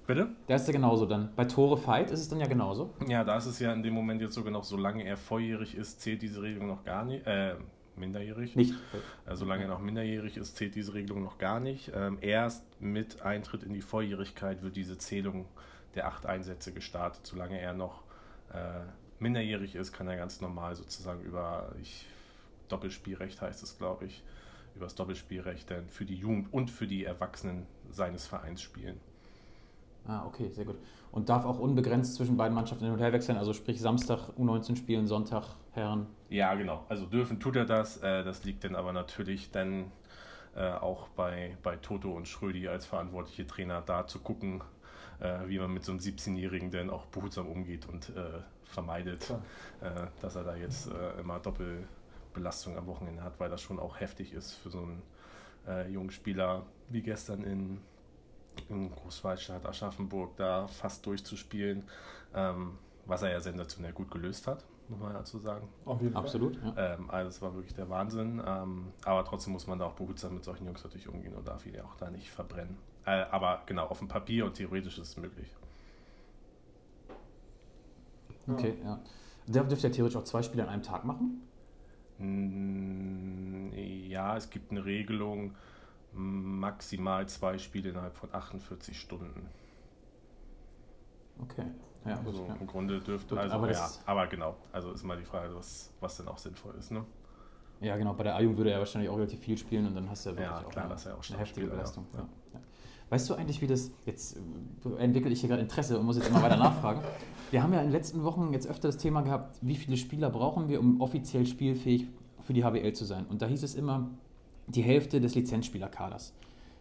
Bitte? Da ist ja genauso dann. Bei Tore Fight ist es dann ja genauso. Ja, da ist es ja in dem Moment jetzt sogar noch, solange er volljährig ist, zählt diese Regelung noch gar nicht. Äh, minderjährig. Nicht. Äh, solange er noch minderjährig ist, zählt diese Regelung noch gar nicht. Ähm, erst mit Eintritt in die Volljährigkeit wird diese Zählung der acht Einsätze gestartet. Solange er noch äh, minderjährig ist, kann er ganz normal sozusagen über ich, Doppelspielrecht heißt es, glaube ich, über das Doppelspielrecht dann für die Jugend und für die Erwachsenen seines Vereins spielen. Ah, okay, sehr gut. Und darf auch unbegrenzt zwischen beiden Mannschaften hin und her wechseln, also sprich Samstag U19 spielen, Sonntag Herren. Ja, genau. Also dürfen tut er das. Äh, das liegt dann aber natürlich dann äh, auch bei, bei Toto und Schrödi als verantwortliche Trainer da zu gucken, äh, wie man mit so einem 17-Jährigen denn auch behutsam umgeht und äh, vermeidet, Klar. äh, dass er da jetzt äh, immer Doppelbelastung am Wochenende hat, weil das schon auch heftig ist für so einen äh, jungen Spieler wie gestern in, in Großwaldstadt, Aschaffenburg, da fast durchzuspielen, ähm, was er ja sensationell gut gelöst hat, muss man dazu sagen. Auf jeden Fall. Absolut, ja. Ähm, also das war wirklich der Wahnsinn. Ähm, aber trotzdem muss man da auch behutsam mit solchen Jungs natürlich umgehen und darf ihn ja auch da nicht verbrennen. Äh, aber genau, auf dem Papier und theoretisch ist es möglich. Okay, ja. Der dürfte ja theoretisch auch zwei Spiele an einem Tag machen. Mm, Ja, es gibt eine Regelung, maximal zwei Spiele innerhalb von 48 Stunden. Okay. Ja, gut. Also ja. im Grunde dürfte, Gut, also aber ja, aber genau, also ist mal die Frage, was, was denn auch sinnvoll ist, ne? ja, genau. Bei der A-Jugend würde er wahrscheinlich auch relativ viel spielen und dann hast du ja wirklich Ja, auch klar, eine, auch eine heftige Stammspieler, ja. Belastung. Ja. Weißt du eigentlich, wie das, jetzt äh, entwickle ich hier gerade Interesse und muss jetzt immer weiter nachfragen. Wir haben ja in den letzten Wochen jetzt öfter das Thema gehabt, wie viele Spieler brauchen wir, um offiziell spielfähig für die HBL zu sein. Und da hieß es immer, die Hälfte des Lizenzspielerkaders.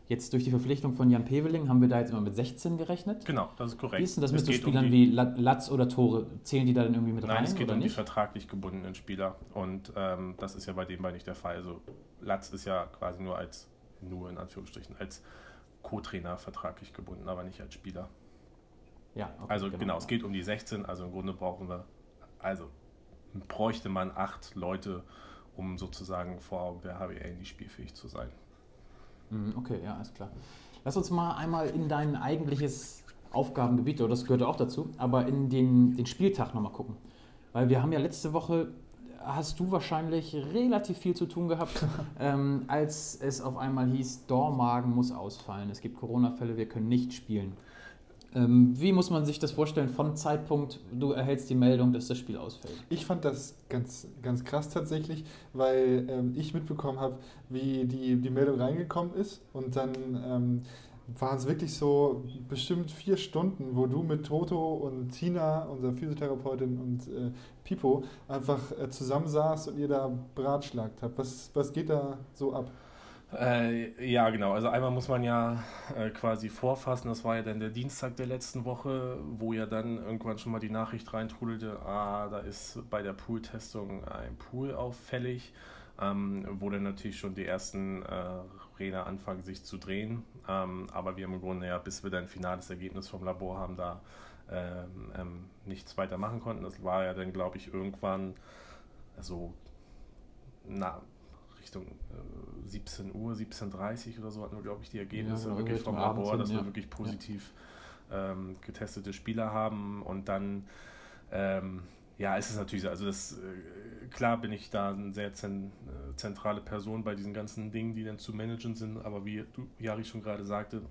Jetzt durch die Verpflichtung von Jan Peveling haben wir da jetzt immer mit 16 gerechnet. Genau, das ist korrekt. Wie ist denn das Es mit so um Spielern die- wie La- Latz oder Tore? Zählen die da dann irgendwie mit Nein, rein es geht um die nicht? vertraglich gebundenen Spieler und ähm, das ist ja bei dem bei nicht der Fall. Also Latz ist ja quasi nur als, nur in Anführungsstrichen, als Co-Trainer vertraglich gebunden, aber nicht als Spieler. Ja, okay, Also genau, es geht um die 16, also im Grunde brauchen wir, also bräuchte man acht Leute, um sozusagen vor der HBL nicht spielfähig zu sein. Mhm, Okay, ja, alles klar. Lass uns mal einmal in dein eigentliches Aufgabengebiet, oder das gehört auch dazu, aber in den, den Spieltag nochmal gucken. Weil wir haben ja letzte Woche, hast du wahrscheinlich relativ viel zu tun gehabt, (laughs) ähm, als es auf einmal hieß, Dormagen muss ausfallen. Es gibt Corona-Fälle, wir können nicht spielen. Ähm, wie muss man sich das vorstellen von Zeitpunkt, du erhältst die Meldung, dass das Spiel ausfällt? Ich fand das ganz, ganz krass tatsächlich, weil ähm, ich mitbekommen habe, wie die, die Meldung reingekommen ist und dann ähm, waren es wirklich so bestimmt vier Stunden, wo du mit Toto und Tina, unserer Physiotherapeutin und äh, Pipo einfach äh, zusammensaßt und ihr da beratschlagt habt. Was, was geht da so ab? Äh, ja, genau. Also einmal muss man ja äh, quasi vorfassen. Das war ja dann der Dienstag der letzten Woche, wo ja dann irgendwann schon mal die Nachricht reintrudelte, ah, da ist bei der Pool-Testung ein Pool auffällig, ähm, wo dann natürlich schon die ersten äh, Räder anfangen sich zu drehen. Ähm, aber wir haben im Grunde ja, bis wir dann ein finales Ergebnis vom Labor haben, da ähm, ähm, nichts weiter machen konnten. Das war ja dann, glaube ich, irgendwann so na, Richtung äh, 17 Uhr, 17.30 Uhr oder so hatten wir, glaube ich, die Ergebnisse Ja, wirklich vom Labor, hin, dass wir ja. wirklich positiv ähm, getestete Spieler haben. Und dann, ähm, ja, ist es natürlich so. Also, das, äh, klar bin ich da eine sehr zen, äh, zentrale Person bei diesen ganzen Dingen, die dann zu managen sind. Aber wie du, Jari schon gerade sagte,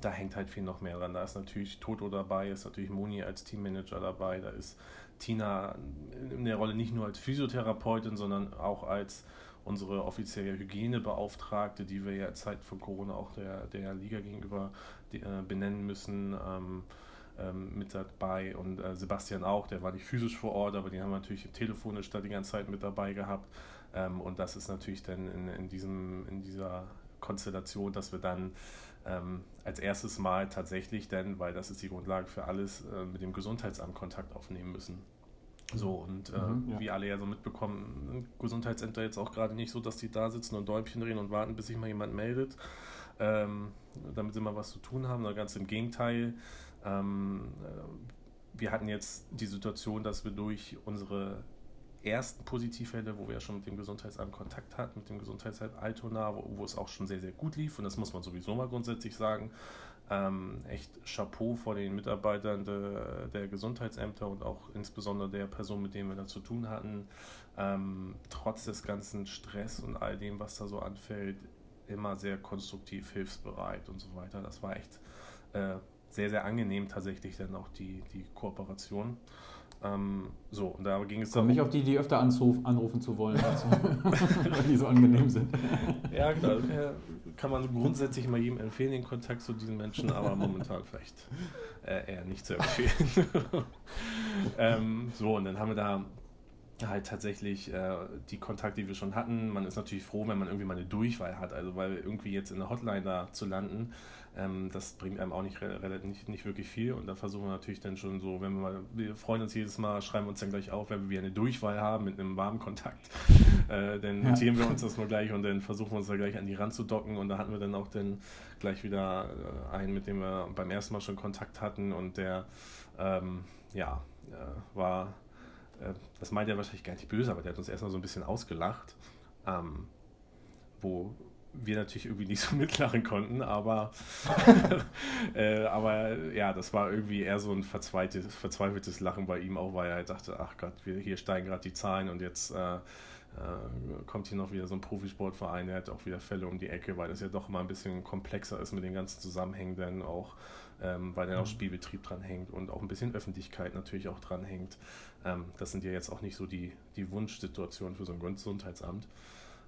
da hängt halt viel noch mehr dran. Da ist natürlich Toto dabei, ist natürlich Moni als Teammanager dabei, da ist Tina in der Rolle nicht nur als Physiotherapeutin, sondern auch als unsere offizielle Hygienebeauftragte, die wir ja Zeit von Corona auch der, der Liga gegenüber äh, benennen müssen, ähm, ähm, mit dabei. Und äh, Sebastian auch, der war nicht physisch vor Ort, aber den haben wir natürlich telefonisch da die ganze Zeit mit dabei gehabt. Ähm, und das ist natürlich dann in, in, diesem, in dieser Konstellation, dass wir dann ähm, als erstes Mal tatsächlich denn, weil das ist die Grundlage für alles, äh, mit dem Gesundheitsamt Kontakt aufnehmen müssen. So, und äh, Mhm, ja. wie alle ja so mitbekommen, Gesundheitsämter jetzt auch gerade nicht so, dass die da sitzen und Däumchen drehen und warten, bis sich mal jemand meldet, ähm, damit sie mal was zu tun haben, oder ganz im Gegenteil. Ähm, wir hatten jetzt die Situation, dass wir durch unsere ersten Positivfälle, wo wir ja schon mit dem Gesundheitsamt Kontakt hatten, mit dem Gesundheitsamt Altona, wo, wo, es auch schon sehr, sehr gut lief. Und das muss man sowieso mal grundsätzlich sagen. Ähm, echt Chapeau vor den Mitarbeitern de, der Gesundheitsämter und auch insbesondere der Person, mit denen wir da zu tun hatten. Ähm, trotz des ganzen Stress und all dem, was da so anfällt, immer sehr konstruktiv, hilfsbereit und so weiter. Das war echt äh, sehr, sehr angenehm tatsächlich dann auch die, die Kooperation. Ähm, so, und da ging es darum. mich auf die, die öfter anruf, anrufen zu wollen, (laughs) also, weil die so angenehm sind. Ja, klar. Kann man grundsätzlich mal jedem empfehlen, den Kontakt zu diesen Menschen, aber momentan vielleicht äh, eher nicht zu empfehlen. (laughs) ähm, so, und dann haben wir da halt tatsächlich äh, die Kontakte, die wir schon hatten. Man ist natürlich froh, wenn man irgendwie mal eine Durchwahl hat, also weil irgendwie jetzt in der Hotline da zu landen, ähm, das bringt einem auch nicht, nicht, nicht wirklich viel. Und da versuchen wir natürlich dann schon so, wenn wir mal, wir freuen uns jedes Mal, schreiben uns dann gleich auf, wenn wir eine Durchwahl haben mit einem warmen Kontakt, (laughs) äh, dann notieren ja. wir uns das nur gleich und dann versuchen wir uns da gleich an die Rand zu docken. Und da hatten wir dann auch dann gleich wieder äh, einen, mit dem wir beim ersten Mal schon Kontakt hatten und der, ähm, ja, äh, war, äh, das meint er wahrscheinlich gar nicht böse, aber der hat uns erstmal so ein bisschen ausgelacht. Ähm, wo wir natürlich irgendwie nicht so (laughs) mitlachen konnten, aber, (laughs) äh, aber ja, das war irgendwie eher so ein verzweifeltes, verzweifeltes Lachen bei ihm auch, weil er halt dachte, ach Gott, wir, hier steigen gerade die Zahlen und jetzt äh, äh, kommt hier noch wieder so ein Profisportverein, der hat auch wieder Fälle um die Ecke, weil das ja doch mal ein bisschen komplexer ist mit den ganzen Zusammenhängen, denn auch ähm, weil dann auch mhm. Spielbetrieb dran hängt und auch ein bisschen Öffentlichkeit natürlich auch dran hängt. Ähm, das sind ja jetzt auch nicht so die, die Wunschsituationen für so ein Gesundheitsamt.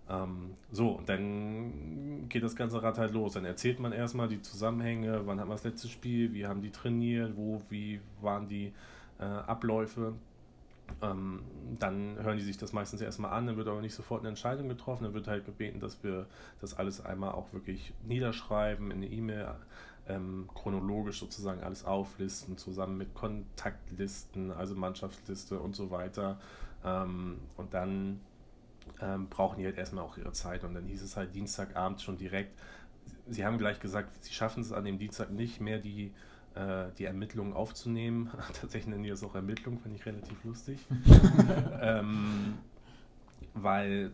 Ähm, so, und dann geht das ganze Rad halt los. Dann erzählt man erstmal die Zusammenhänge, wann hat man das letzte Spiel, wie haben die trainiert, wo, wie waren die äh, Abläufe. Ähm, dann hören die sich das meistens erstmal an, dann wird aber nicht sofort eine Entscheidung getroffen, dann wird halt gebeten, dass wir das alles einmal auch wirklich niederschreiben, in eine E-Mail ähm, chronologisch sozusagen alles auflisten, zusammen mit Kontaktlisten, also Mannschaftsliste und so weiter. Ähm, und dann ähm, brauchen die halt erstmal auch ihre Zeit. Und dann hieß es halt Dienstagabend schon direkt. Sie haben gleich gesagt, sie schaffen es an dem Dienstag nicht mehr, die, äh, die Ermittlungen aufzunehmen. (laughs) Tatsächlich nennen die das auch Ermittlungen, fand ich relativ lustig. (laughs) ähm, weil,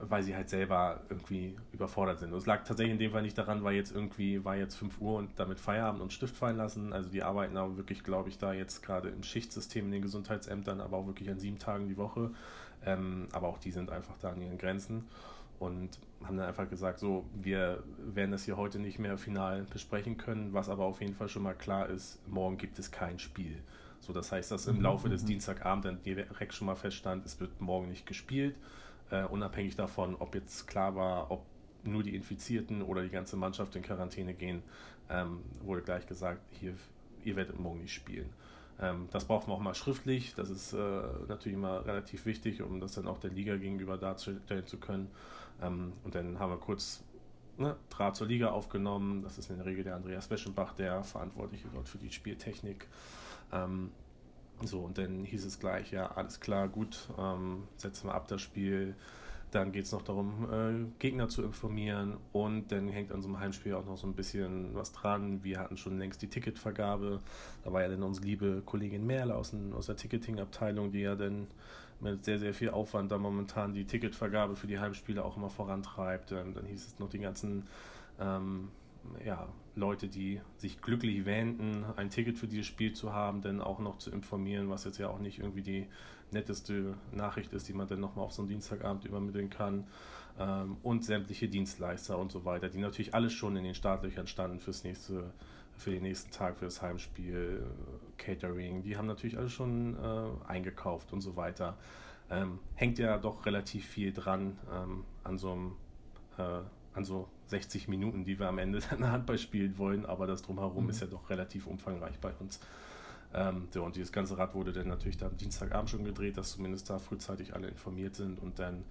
weil sie halt selber irgendwie überfordert sind. Und es lag tatsächlich in dem Fall nicht daran, weil jetzt irgendwie war jetzt 5 Uhr und damit Feierabend und Stift fallen lassen. Also die arbeiten aber wirklich, glaube ich, da jetzt gerade im Schichtsystem in den Gesundheitsämtern, aber auch wirklich an sieben Tagen die Woche. Ähm, aber auch die sind einfach da an ihren Grenzen und haben dann einfach gesagt, so, wir werden das hier heute nicht mehr final besprechen können, was aber auf jeden Fall schon mal klar ist, morgen gibt es kein Spiel. So, das heißt, dass im mhm, Laufe des mhm. Dienstagabend dann direkt schon mal feststand, es wird morgen nicht gespielt, äh, unabhängig davon, ob jetzt klar war, ob nur die Infizierten oder die ganze Mannschaft in Quarantäne gehen, ähm, wurde gleich gesagt, hier, ihr werdet morgen nicht spielen. Ähm, das brauchen wir auch mal schriftlich. Das ist äh, natürlich immer relativ wichtig, um das dann auch der Liga gegenüber darzustellen zu können. Ähm, und dann haben wir kurz ne, Draht zur Liga aufgenommen. Das ist in der Regel der Andreas Weschenbach, der Verantwortliche dort für die Spieltechnik. Ähm, so, und dann hieß es gleich, ja, alles klar, gut, ähm, setzen wir ab das Spiel. Dann geht es noch darum, äh, Gegner zu informieren und dann hängt an so einem Heimspiel auch noch so ein bisschen was dran. Wir hatten schon längst die Ticketvergabe. Da war ja dann unsere liebe Kollegin Merle aus, aus der Ticketing-Abteilung, die ja dann mit sehr, sehr viel Aufwand da momentan die Ticketvergabe für die Heimspiele auch immer vorantreibt. Ähm, dann hieß es noch die ganzen ähm, ja, Leute, die sich glücklich wähnten, ein Ticket für dieses Spiel zu haben, dann auch noch zu informieren, was jetzt ja auch nicht irgendwie die netteste Nachricht ist, die man dann nochmal auf so einen Dienstagabend übermitteln kann. Ähm, und sämtliche Dienstleister und so weiter, die natürlich alles schon in den Startlöchern standen fürs nächste, für den nächsten Tag, für das Heimspiel, äh, Catering, die haben natürlich alles schon äh, eingekauft und so weiter. Ähm, hängt ja doch relativ viel dran ähm, an so einem, äh, an so 60 Minuten, die wir am Ende (laughs) dann Handball spielen wollen, aber das drumherum mhm. ist ja doch relativ umfangreich bei uns. Ähm, ja, und dieses ganze Rad wurde dann natürlich dann am Dienstagabend schon gedreht, dass zumindest da frühzeitig alle informiert sind. Und dann,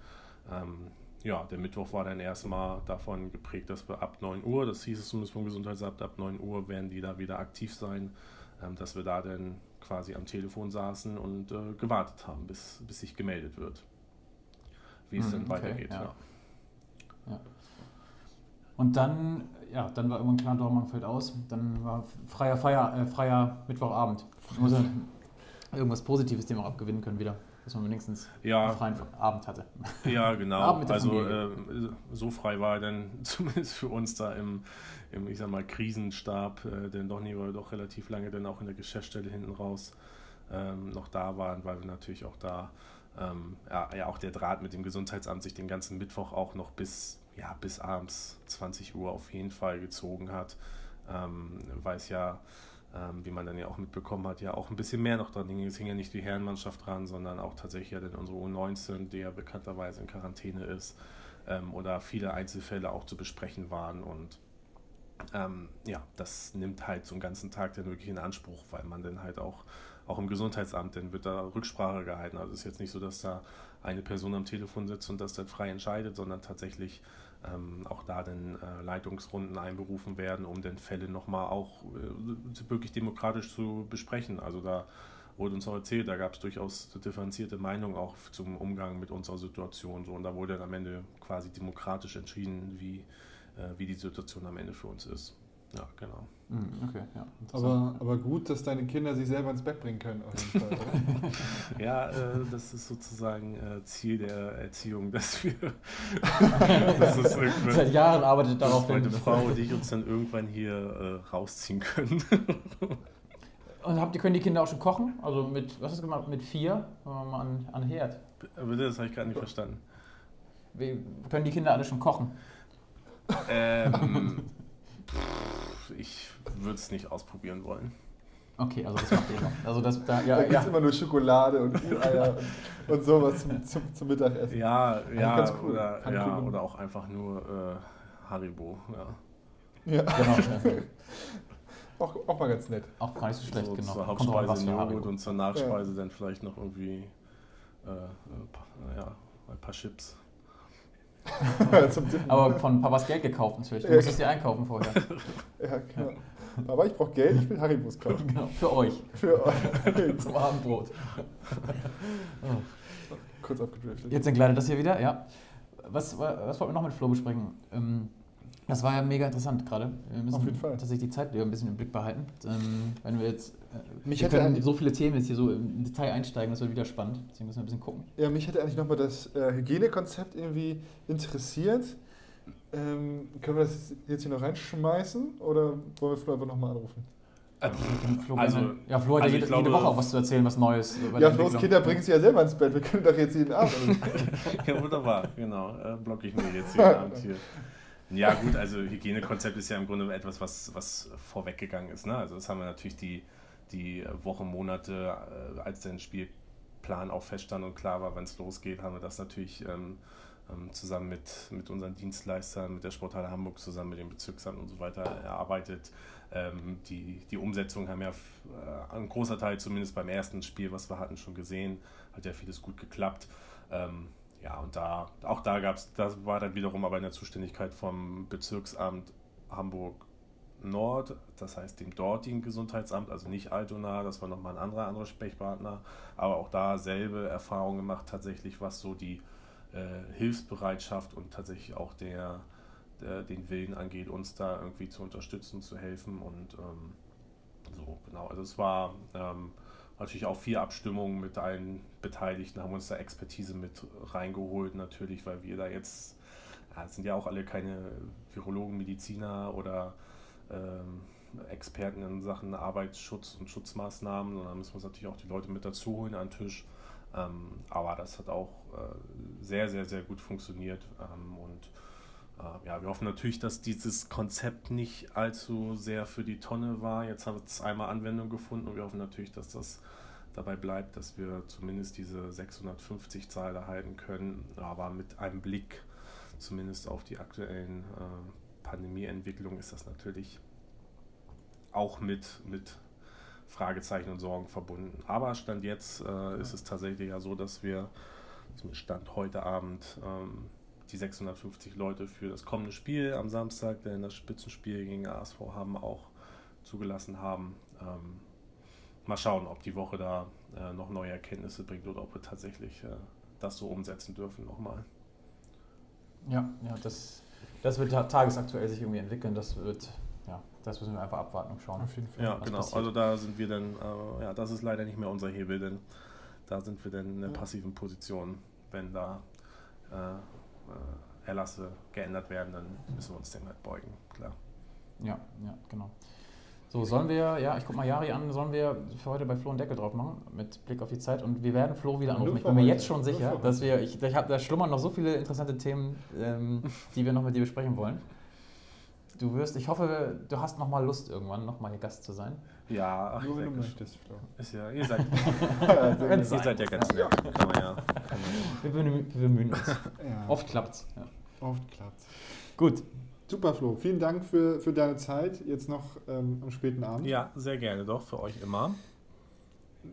ähm, ja, der Mittwoch war dann erstmal davon geprägt, dass wir ab 9 Uhr, das hieß es zumindest vom Gesundheitsamt, ab 9 Uhr werden die da wieder aktiv sein, ähm, dass wir da dann quasi am Telefon saßen und äh, gewartet haben, bis, bis sich gemeldet wird, wie es mhm, dann okay, weitergeht. Ja. Ja. Und dann, ja, dann war irgendwann klar, Dortmund fällt aus. Dann war freier, Feier, äh, freier Mittwochabend. irgendwas Positives dem auch abgewinnen können wieder. Dass man wenigstens Ja. einen freien Abend hatte. Ja, genau. Also äh, so frei war er dann (laughs) zumindest für uns da im, im ich sag mal, Krisenstab, äh, denn weil wir doch relativ lange dann auch in der Geschäftsstelle hinten raus ähm, noch da waren, weil wir natürlich auch da ähm, ja, ja auch der Draht mit dem Gesundheitsamt sich den ganzen Mittwoch auch noch bis, ja, bis abends 20 Uhr auf jeden Fall gezogen hat. Ähm, weil es ja, ähm, wie man dann ja auch mitbekommen hat, ja auch ein bisschen mehr noch dran hing. Es hing ja nicht die Herrenmannschaft dran, sondern auch tatsächlich ja dann unsere U19, die ja bekannterweise in Quarantäne ist, ähm, oder viele Einzelfälle auch zu besprechen waren und ähm, ja, das nimmt halt so einen ganzen Tag dann wirklich in Anspruch, weil man dann halt auch, auch im Gesundheitsamt, dann wird da Rücksprache gehalten. Also es ist jetzt nicht so, dass da eine Person am Telefon sitzt und das dann frei entscheidet, sondern tatsächlich ähm, auch da dann äh, Leitungsrunden einberufen werden, um dann Fälle nochmal auch äh, wirklich demokratisch zu besprechen. Also da wurde uns auch erzählt, da gab es durchaus differenzierte Meinungen auch zum Umgang mit unserer Situation. So, und da wurde dann am Ende quasi demokratisch entschieden, wie, äh, wie die Situation am Ende für uns ist. Ja, genau. Mhm, Okay, ja. Aber, aber gut, dass deine Kinder sich selber ins Bett bringen können, auf jeden Fall? (laughs) Ja, äh, das ist sozusagen äh, Ziel der Erziehung, (laughs) dass wir (laughs) es irgendwann- Seit Jahren arbeitet darauf dass meine hin. Frau und ich uns dann irgendwann hier äh, rausziehen können. Und habt ihr, können die Kinder auch schon kochen? Also mit, was hast du gemacht? Mit vier? Mal an, an Herd. Aber das habe ich gerade nicht verstanden. Wie, können die Kinder alle schon kochen? Ähm, würde es nicht ausprobieren wollen. Okay, also das macht ihr noch. Also das, da, ja, da gibt es ja. immer nur Schokolade und (laughs) Eier und, und sowas zum, zum, zum Mittagessen. Ja, ja, ganz cool. oder, ja oder auch einfach nur äh, Haribo. Ja. Ja, Genau, ja. (laughs) auch, auch mal ganz nett. Auch gar nicht so schlecht, so genau. Zur Hauptspeise Joghurt Haribo. und zur Nachspeise dann vielleicht noch irgendwie äh, ein paar, ja, ein paar Chips. (laughs) Aber von Papas Geld gekauft natürlich. Du Ja. musstest dir einkaufen vorher. ja, genau. Aber ich brauche Geld, ich will Haribos kaufen. genau, für euch. Für euch. (laughs) Zum Abendbrot. (laughs) Kurz abgedriftet. Jetzt entgleitet das hier wieder, ja. Was, was wollten wir noch mit Flo besprechen? Ähm, das war ja mega interessant gerade. Wir müssen Auf jeden Fall. tatsächlich die Zeit wieder ein bisschen im Blick behalten. Ähm, wenn wir jetzt, äh, Mich wir können so viele Themen jetzt hier so im Detail einsteigen, das wird wieder spannend. Deswegen müssen wir ein bisschen gucken. Ja, mich hätte eigentlich nochmal das äh, Hygienekonzept irgendwie interessiert. Ähm, können wir das jetzt hier noch reinschmeißen oder wollen wir Flo einfach nochmal anrufen? Äh, Flo, Also- ja, Flo hat also ja ich jede, jede glaube- Woche auch was zu erzählen, was Neues. über die Ja, Flo's. Kinder bringen sie ja selber ins Bett. Wir können doch jetzt jeden Abend. (laughs) Ja, wunderbar, genau. Äh, blocke ich mir jetzt jeden Abend hier. Ja, gut, also Hygienekonzept ist ja im Grunde etwas, was, was vorweggegangen ist. Ne? Also, das haben wir natürlich die, die Wochen, Monate, äh, als der Spielplan auch feststand und klar war, wenn es losgeht, haben wir das natürlich ähm, zusammen mit, mit unseren Dienstleistern, mit der Sporthalle Hamburg, zusammen mit dem Bezirksamt und so weiter erarbeitet. Ähm, die, die Umsetzung haben ja äh, ein großer Teil zumindest beim ersten Spiel, was wir hatten, schon gesehen. Hat ja vieles gut geklappt. Ähm, ja, und da, auch da gab es, das war dann wiederum aber in der Zuständigkeit vom Bezirksamt Hamburg Nord, das heißt dem dortigen Gesundheitsamt, also nicht Altona, das war nochmal ein anderer, anderer Sprechpartner, aber auch da selbe Erfahrung gemacht, tatsächlich, was so die äh, Hilfsbereitschaft und tatsächlich auch der, der, den Willen angeht, uns da irgendwie zu unterstützen, zu helfen und ähm, so, genau. Also es war ähm, natürlich auch viel Abstimmung mit allen Beteiligten, haben uns da Expertise mit reingeholt, natürlich, weil wir da jetzt, ja, sind ja auch alle keine Virologen, Mediziner oder ähm, Experten in Sachen Arbeitsschutz und Schutzmaßnahmen, sondern müssen wir uns natürlich auch die Leute mit dazu holen an den Tisch. Ähm, aber das hat auch äh, sehr, sehr, sehr gut funktioniert. Ähm, und äh, ja, wir hoffen natürlich, dass dieses Konzept nicht allzu sehr für die Tonne war. Jetzt hat es einmal Anwendung gefunden und wir hoffen natürlich, dass das dabei bleibt, dass wir zumindest diese 650 Zahl erhalten können, aber mit einem Blick zumindest auf die aktuellen äh, Pandemieentwicklungen ist das natürlich auch mit, mit Fragezeichen und Sorgen verbunden. Aber Stand jetzt äh, ist es tatsächlich ja so, dass wir zum Stand heute Abend ähm, die 650 Leute für das kommende Spiel am Samstag, denn das Spitzenspiel gegen ASV haben auch zugelassen haben. Ähm, mal schauen, ob die Woche da äh, noch neue Erkenntnisse bringt oder ob wir tatsächlich äh, das so umsetzen dürfen nochmal. Ja, ja, das das wird ta- tagesaktuell sich irgendwie entwickeln. Das wird, ja, das müssen wir einfach abwarten und schauen. Auf jeden Fall. Ja, was genau. passiert. Also da sind wir dann, äh, ja, das ist leider nicht mehr unser Hebel, denn da sind wir dann in der passiven Position. Wenn da äh, äh, Erlasse geändert werden, dann müssen wir uns dem halt beugen, klar. Ja, ja, genau. So, sollen wir, ja, ich guck mal Jari an, sollen wir für heute bei Flo einen Deckel drauf machen, mit Blick auf die Zeit. Und wir werden Flo wieder anrufen. Ich bin mir jetzt schon sicher, dass wir, ich, ich hab, da schlummern noch so viele interessante Themen, ähm, die wir noch mit dir besprechen wollen. Du wirst, ich hoffe, du hast noch mal Lust, irgendwann noch mal hier Gast zu sein. Ja, ach, Nur wenn du möchtest, Flo. ist ja, ihr seid, (laughs) ihr sein seid ja ganz nett. Kann man ja. Kann man Wir bemühen, wir bemühen uns. Ja, Oft klappt's. Ja. oft klappt's. Gut, Super, Flo. Vielen Dank für, für deine Zeit. Jetzt noch ähm, am späten Abend. ja, sehr gerne doch, für euch immer.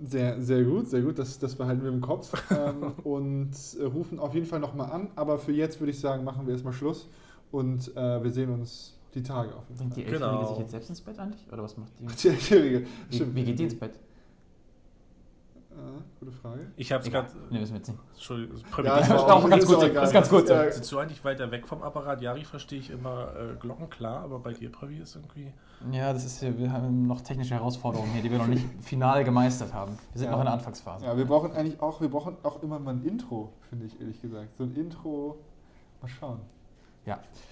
Sehr, sehr gut, sehr gut. Das, das behalten wir im Kopf. ähm, (laughs) und äh, rufen auf jeden Fall nochmal an. Aber für jetzt würde ich sagen, machen wir erstmal Schluss. Und äh, wir sehen uns die Tage auf jeden bringt die Fall. Elfjährige Genau. sich jetzt selbst ins Bett eigentlich? Oder was macht die? (laughs) Die Elfjährige. Wie, wie geht die ins Bett? Äh, gute Frage. Ich hab's Egal. gerade. Ne, wissen wir jetzt nicht. Entschuldigung, Ja, ist ist auch auch- ganz ist so. egal. Ist ganz. Ja, Sitzt du eigentlich weiter weg vom Apparat? Jari verstehe ich immer äh, glockenklar, aber bei dir, Pravi, ist irgendwie. Ja, das ist, wir haben noch technische Herausforderungen hier, die wir noch nicht (laughs) final gemeistert haben. Wir sind Ja. noch in der Anfangsphase. Ja, wir brauchen eigentlich auch, wir brauchen auch immer mal ein Intro, finde ich ehrlich gesagt. So ein Intro. Mal schauen.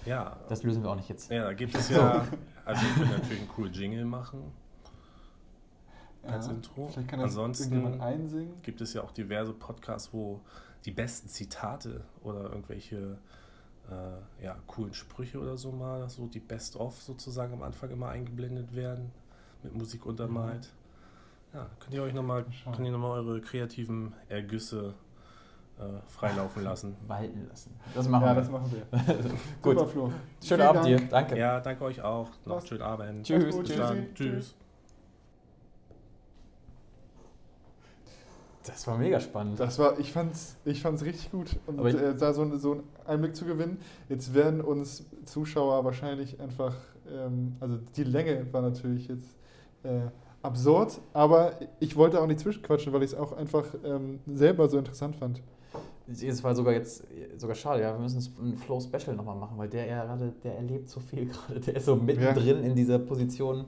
Ja, Das lösen wir auch nicht jetzt. ja da gibt es (laughs) ja. Also, wir können natürlich einen coolen Jingle machen als Ja, Intro. Vielleicht kann Ansonsten einsingen. gibt es ja auch diverse Podcasts, wo die besten Zitate oder irgendwelche äh, ja, coolen Sprüche oder so mal, so die Best-of sozusagen am Anfang immer eingeblendet werden, mit Musik untermalt. Ja, könnt ihr euch nochmal Schauen. könnt ihr noch mal eure kreativen Ergüsse äh, freilaufen lassen. Walten lassen. Das machen Ja, wir. das machen wir. (laughs) Gut. Super, Flo. Schönen Vielen Abend Dank. dir. Danke. Ja, danke euch auch. Noch einen schönen Abend. Tschüss. Gut. Bis dann. Tschüss. Das war mega spannend. Das war, ich fand's, ich fand's richtig gut. Und Aber ich- äh, da so, so einen Einblick zu gewinnen. Jetzt werden uns Zuschauer wahrscheinlich einfach, ähm, also die Länge war natürlich jetzt äh, absurd, aber ich wollte auch nicht zwischenquatschen, weil ich es auch einfach ähm, selber so interessant fand. Es war sogar jetzt sogar schade, ja. Wir müssen ein Flow Special nochmal machen, weil der ja gerade, der erlebt so viel (laughs) gerade. Der ist so mittendrin in dieser Position,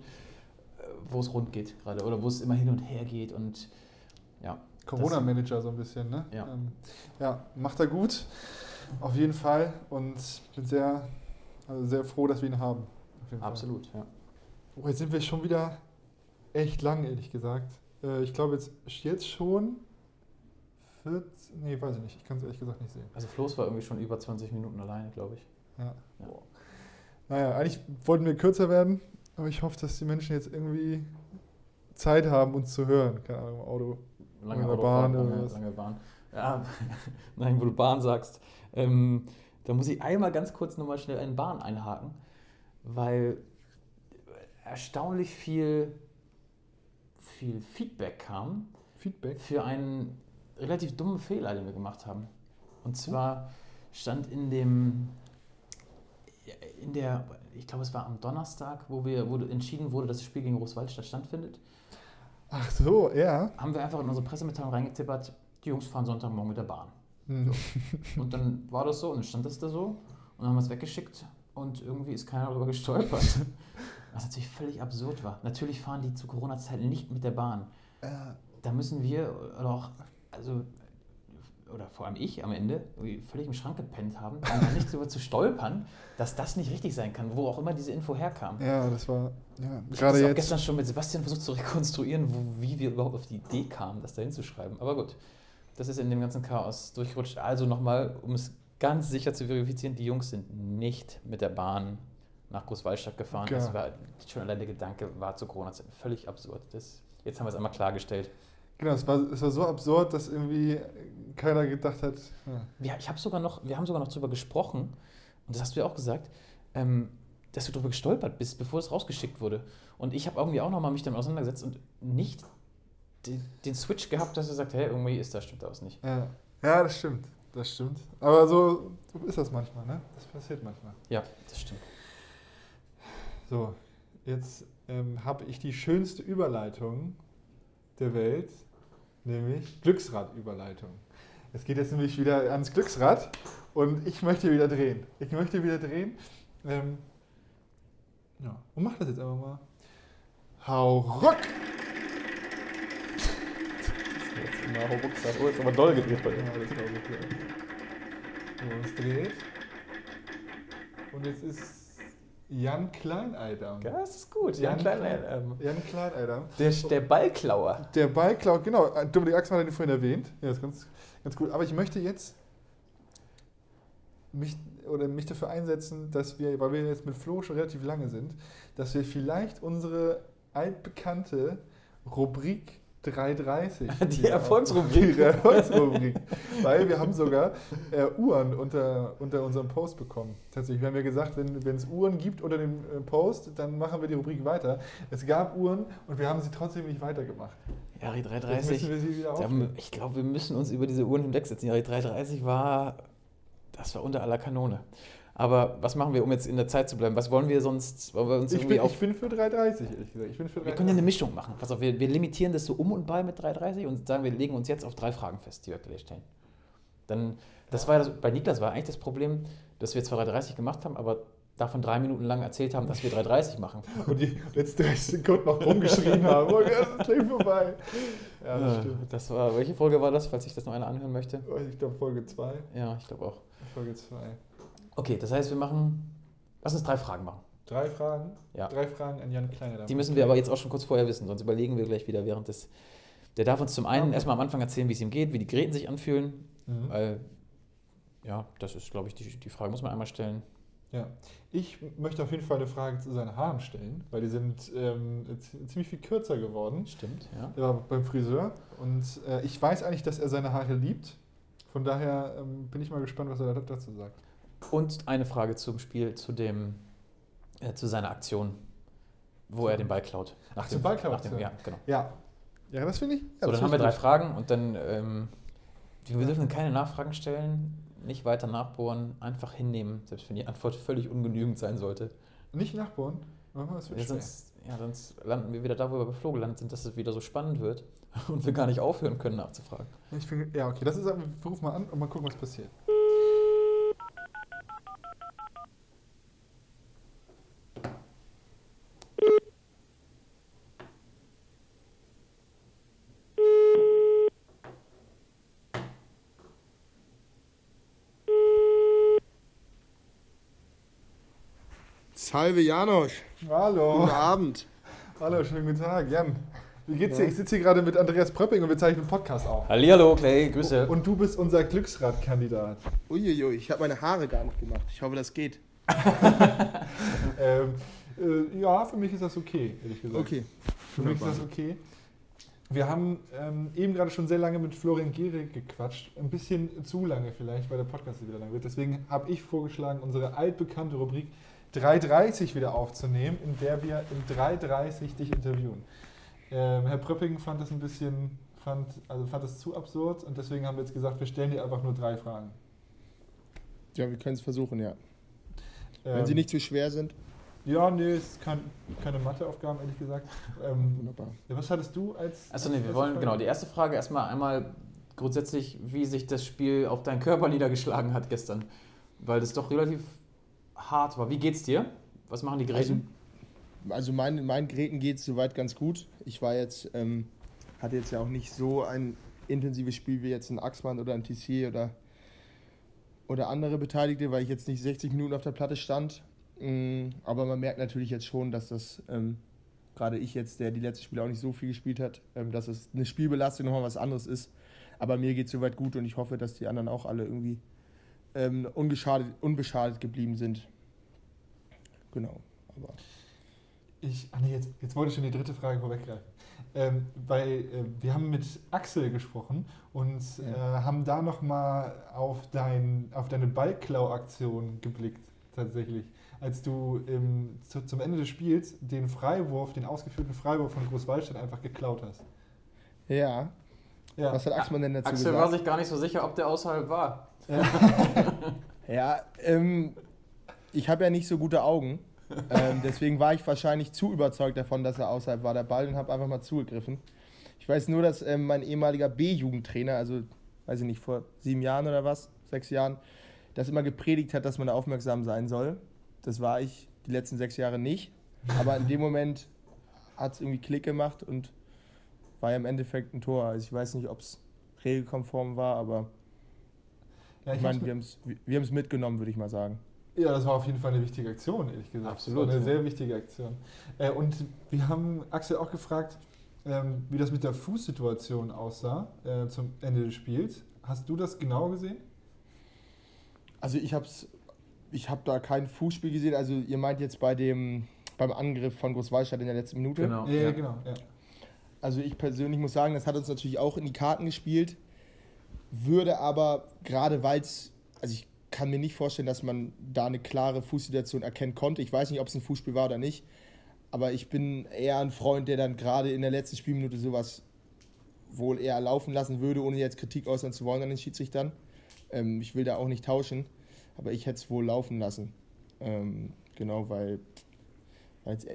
äh, wo es rund geht gerade oder wo es immer hin und her geht und ja. Corona-Manager so ein bisschen, ne? Ja. Ähm, ja, macht er gut, auf jeden Fall. Und bin sehr, also sehr froh, dass wir ihn haben. Jeden Fall. Absolut, ja. Oh, jetzt sind wir schon wieder echt lang, ehrlich gesagt. Äh, ich glaube jetzt, jetzt schon 14, nee, weiß ich nicht. Ich kann es ehrlich gesagt nicht sehen. Also Floß war irgendwie schon über 20 Minuten alleine, glaube ich. Ja. Ja. Naja, eigentlich wollten wir kürzer werden, aber ich hoffe, dass die Menschen jetzt irgendwie Zeit haben, uns zu hören. Keine Ahnung, im Auto. Lange Oder Bahn oder lange, was? lange Bahn. Ja, (laughs) nein, wo du Bahn sagst. Ähm, da muss ich einmal ganz kurz nochmal schnell einen Bahn einhaken, weil erstaunlich viel, viel Feedback kam Feedback. für einen relativ dummen Fehler, den wir gemacht haben. Und zwar stand in dem, in der, ich glaube es war am Donnerstag, wo wir, wo entschieden wurde, dass das Spiel gegen Großwaldstadt stattfindet, Ach so, ja. haben wir einfach in unsere Pressemitteilung reingetippert, die Jungs fahren Sonntagmorgen mit der Bahn. Hm. Und dann war das so und dann stand das da so und dann haben wir es weggeschickt und irgendwie ist keiner darüber gestolpert. (laughs) Was natürlich völlig absurd war. Natürlich fahren die zu Corona-Zeiten nicht mit der Bahn. Äh, Da müssen wir oder auch, also, oder vor allem ich am Ende, völlig im Schrank gepennt haben, um nicht darüber zu stolpern, dass das nicht richtig sein kann, wo auch immer diese Info herkam. ja, das war, ja, Ich habe gerade jetzt. gestern schon mit Sebastian versucht zu rekonstruieren, wo, wie wir überhaupt auf die Idee kamen, das da hinzuschreiben. Aber gut, das ist in dem ganzen Chaos durchgerutscht. Also nochmal, um es ganz sicher zu verifizieren, die Jungs sind nicht mit der Bahn nach Großwallstadt gefahren. Ja. Das war schon allein der Gedanke, war zu Corona-Zeiten völlig absurd. Das, jetzt haben wir es einmal klargestellt. Genau, es war, es war so absurd, dass irgendwie keiner gedacht hat. Ja. Ja, ich habe sogar noch, wir haben sogar noch darüber gesprochen, und das hast du ja auch gesagt, ähm, dass du darüber gestolpert bist, bevor es rausgeschickt wurde. Und ich habe irgendwie auch nochmal mich damit auseinandergesetzt und nicht den, den Switch gehabt, dass er sagt, hey, irgendwie ist da stimmt da was nicht. Ja. ja, das stimmt. Das stimmt. Aber so, so ist das manchmal, ne? Das passiert manchmal. Ja, das stimmt. So, jetzt ähm, habe ich die schönste Überleitung der Welt, nämlich Glücksrad-Überleitung. Es geht jetzt nämlich wieder ans Glücksrad Und ich möchte wieder drehen. Ich möchte wieder drehen. Ähm, ja, und mach das jetzt einfach mal. Hau ruck! Oh, ist aber doll gedreht bei Ja, das war okay. So, es dreht. Und jetzt ist Jan Kleineider. Ja, das ist gut. Jan Jan Klein, ähm, Jan Kleineider. der, der Ballklauer. Der Ball klaut, genau. Dominik Axmann hat ihn vorhin erwähnt. Ja, ist ganz, ganz gut. Aber ich möchte jetzt mich, oder mich dafür einsetzen, dass wir, weil wir jetzt mit Flo schon relativ lange sind, dass wir vielleicht unsere altbekannte Rubrik 330. (laughs) Die Erfolgsrubrik. Die Erfolgsrubrik. (laughs) weil wir haben sogar äh, Uhren unter, unter unserem Post bekommen. Tatsächlich, wir haben ja gesagt, wenn es Uhren gibt unter dem äh, Post, dann machen wir die Rubrik weiter. Es gab Uhren und wir haben sie trotzdem nicht weitergemacht. Jari Jetzt müssen 330. wir sie wieder Da aufnehmen. haben- Ich glaube, wir müssen uns über diese Uhren hinwegsetzen. Jari 330 war, das war unter aller Kanone. Aber was machen wir, um jetzt in der Zeit zu bleiben? Was wollen wir sonst? Wollen wir uns Ich irgendwie bin, auf. ich bin für 330, ehrlich gesagt. Ich bin für wir können ja eine Mischung machen. Pass auf, wir, wir limitieren das so um und bei mit 330 und sagen, wir legen uns jetzt auf drei Fragen fest, die wir gleich stellen. Dann, das war ja das, bei Niklas war eigentlich das Problem, dass wir zwar 330 gemacht haben, aber davon drei Minuten lang erzählt haben, dass wir 330 machen. (laughs) Und die letzten 30 Sekunden noch rumgeschrien haben. Oh, ja, das ist gleich vorbei. Ja, das Äh, stimmt. Das war, welche Folge war das, falls sich das noch einer anhören möchte? Oh, Ich glaube Folge 2. Ja, ich glaube auch. Folge 2. Okay, das heißt, wir machen. Lass uns drei Fragen machen. Drei Fragen. Ja. Drei Fragen an Jan Kleiner. Die müssen wir aber jetzt auch schon kurz vorher wissen, sonst überlegen wir gleich wieder während des. Der darf uns zum einen Okay. erstmal am Anfang erzählen, wie es ihm geht, wie die Geräten sich anfühlen, Mhm. weil. Ja, das ist, glaube ich, die, die Frage muss man einmal stellen. Ja. Ich möchte auf jeden Fall eine Frage zu seinen Haaren stellen, weil die sind ähm, ziemlich viel kürzer geworden. Stimmt, ja. Er war beim Friseur und äh, ich weiß eigentlich, dass er seine Haare liebt. Von daher ähm, bin ich mal gespannt, was er da- dazu sagt. Und eine Frage zum Spiel, zu dem, äh, zu seiner Aktion, wo er den Ball klaut. Nach Ach, dem, zur Ballklau- nach dem, Ja, genau. Ja. Ja, das finde ich. Ja, So, dann haben wir drei. Fragen und dann, ähm, wir dürfen keine Nachfragen stellen, nicht weiter nachbohren, einfach hinnehmen, selbst wenn die Antwort völlig ungenügend sein sollte. Nicht nachbohren. Oh, das wird Ja, sonst, ja, sonst landen wir wieder da, wo wir bei Flo gelandet sind, dass es wieder so spannend wird (laughs) und wir gar nicht aufhören können nachzufragen. Ich find, ja, okay, das ist, wir rufen mal an und mal gucken, was passiert. Salve Janosch, Hallo. guten Abend. Hallo, schönen guten Tag, Jan. Wie geht's dir? Ich sitze hier gerade mit Andreas Pröpping und wir zeichnen einen Podcast auf. Hallihallo, Clay, Grüße. Und du bist unser Glücksradkandidat. Uiuiui, ich habe meine Haare gar nicht gemacht. Ich hoffe, das geht. (laughs) Ähm, äh, ja, für mich ist das okay, ehrlich gesagt. Okay. Für mich ist das okay. Wir haben ähm, eben gerade schon sehr lange mit Florian Gehrig gequatscht. Ein bisschen zu lange vielleicht, weil der Podcast wieder lang wird. Deswegen habe ich vorgeschlagen, unsere altbekannte Rubrik 3.30 wieder aufzunehmen, in der wir in 3.30 dich interviewen. Ähm, Herr Pröpping fand das ein bisschen, fand, also fand das zu absurd und deswegen haben wir jetzt gesagt, wir stellen dir einfach nur drei Fragen. Ja, wir können es versuchen, ja. Ähm, Wenn sie nicht zu schwer sind. Ja, nee, es ist kein, keine Matheaufgaben, ehrlich gesagt. Ähm, Wunderbar. ja, was hattest du als. Achso, nee, wir wollen, Frage? genau, die erste Frage erstmal einmal grundsätzlich, wie sich das Spiel auf deinen Körper (laughs) niedergeschlagen hat gestern. Weil das doch relativ hart war. Wie geht's dir? Was machen die Geräte? Also meinen meinen Geräten geht es soweit ganz gut. Ich war jetzt, ähm, hatte jetzt ja auch nicht so ein intensives Spiel wie jetzt ein Axmann oder ein Tissier oder, oder andere Beteiligte, weil ich jetzt nicht 60 Minuten auf der Platte stand. Mm, Aber man merkt natürlich jetzt schon, dass das, ähm, gerade ich jetzt, der die letzten Spiele auch nicht so viel gespielt hat, ähm, dass es eine Spielbelastung nochmal was anderes ist. Aber mir geht es soweit gut und ich hoffe, dass die anderen auch alle irgendwie ähm, ungeschadet, unbeschadet geblieben sind. Genau. Aber Ich, ah nee, jetzt, jetzt wollte ich schon die dritte Frage vorweggreifen. Ähm, weil äh, wir haben mit Axel gesprochen und äh, haben da nochmal auf, dein, auf deine Ballklau-Aktion geblickt, tatsächlich. Als du im, zu, zum Ende des Spiels den Freiwurf, den ausgeführten Freiwurf von Großwallstadt einfach geklaut hast. ja, Ja, was hat Axmann denn dazu Axel war gesagt? sich gar nicht so sicher, ob der außerhalb war. (laughs) Ja, ähm, ich habe ja nicht so gute Augen. ähm, deswegen war ich wahrscheinlich zu überzeugt davon, dass er außerhalb war der Ball und habe einfach mal zugegriffen. Ich weiß nur, dass ähm, mein ehemaliger B-Jugendtrainer, also weiß ich nicht, vor sieben Jahren oder was, sechs Jahren, das immer gepredigt hat, dass man aufmerksam sein soll. Das war ich die letzten sechs Jahre nicht. Aber in dem Moment hat es irgendwie Klick gemacht und war ja im Endeffekt ein Tor. Also ich weiß nicht, ob es regelkonform war, aber Ja, ich meine, wir haben es wir haben's mitgenommen, würde ich mal sagen. Ja, das war auf jeden Fall eine wichtige Aktion, ehrlich gesagt. Absolut, Das war eine sehr wichtige Aktion. Äh, und wir haben Axel auch gefragt, ähm, wie das mit der Fußsituation aussah äh, zum Ende des Spiels. Hast du das genau gesehen? Also ich hab's, ich habe da kein Fußspiel gesehen. Also ihr meint jetzt bei dem beim Angriff von Großwallstadt in der letzten Minute. Genau. Ja, ja, genau. Ja. Also ich persönlich muss sagen, das hat uns natürlich auch in die Karten gespielt. Würde aber gerade weil es, also ich kann mir nicht vorstellen, dass man da eine klare Fußsituation erkennen konnte. Ich weiß nicht, ob es ein Fußspiel war oder nicht. Aber ich bin eher ein Freund, der dann gerade in der letzten Spielminute sowas wohl eher laufen lassen würde, ohne jetzt Kritik äußern zu wollen an den Schiedsrichtern. Ähm, ich will da auch nicht tauschen, aber ich hätte es wohl laufen lassen. Ähm, genau, weil, weil,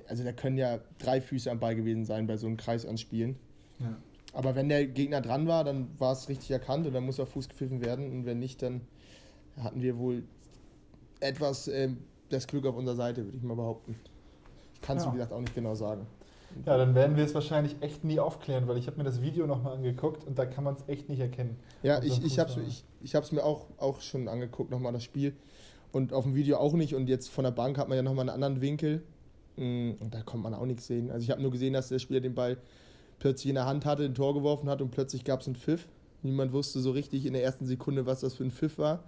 also da können ja drei Füße am Ball gewesen sein bei so einem Kreis an Spielen. Ja. Aber wenn der Gegner dran war, dann war es richtig erkannt und dann muss auf Fuß gepfiffen werden. Und wenn nicht, dann hatten wir wohl etwas ähm, das Glück auf unserer Seite, würde ich mal behaupten. Ich kann es, Ja. wie gesagt, auch nicht genau sagen. ja, dann werden wir es wahrscheinlich echt nie aufklären, weil ich habe mir das Video nochmal angeguckt und da kann man es echt nicht erkennen. Ja, ich, ich habe es ich, ich mir auch, auch schon angeguckt, nochmal das Spiel. Und auf dem Video auch nicht. Und jetzt von der Bank hat man ja nochmal einen anderen Winkel. Mm, Und da konnte man auch nichts sehen. Also ich habe nur gesehen, dass der Spieler den Ball plötzlich in der Hand hatte, ein Tor geworfen hat und plötzlich gab es einen Pfiff. Niemand wusste so richtig in der ersten Sekunde, was das für ein Pfiff war.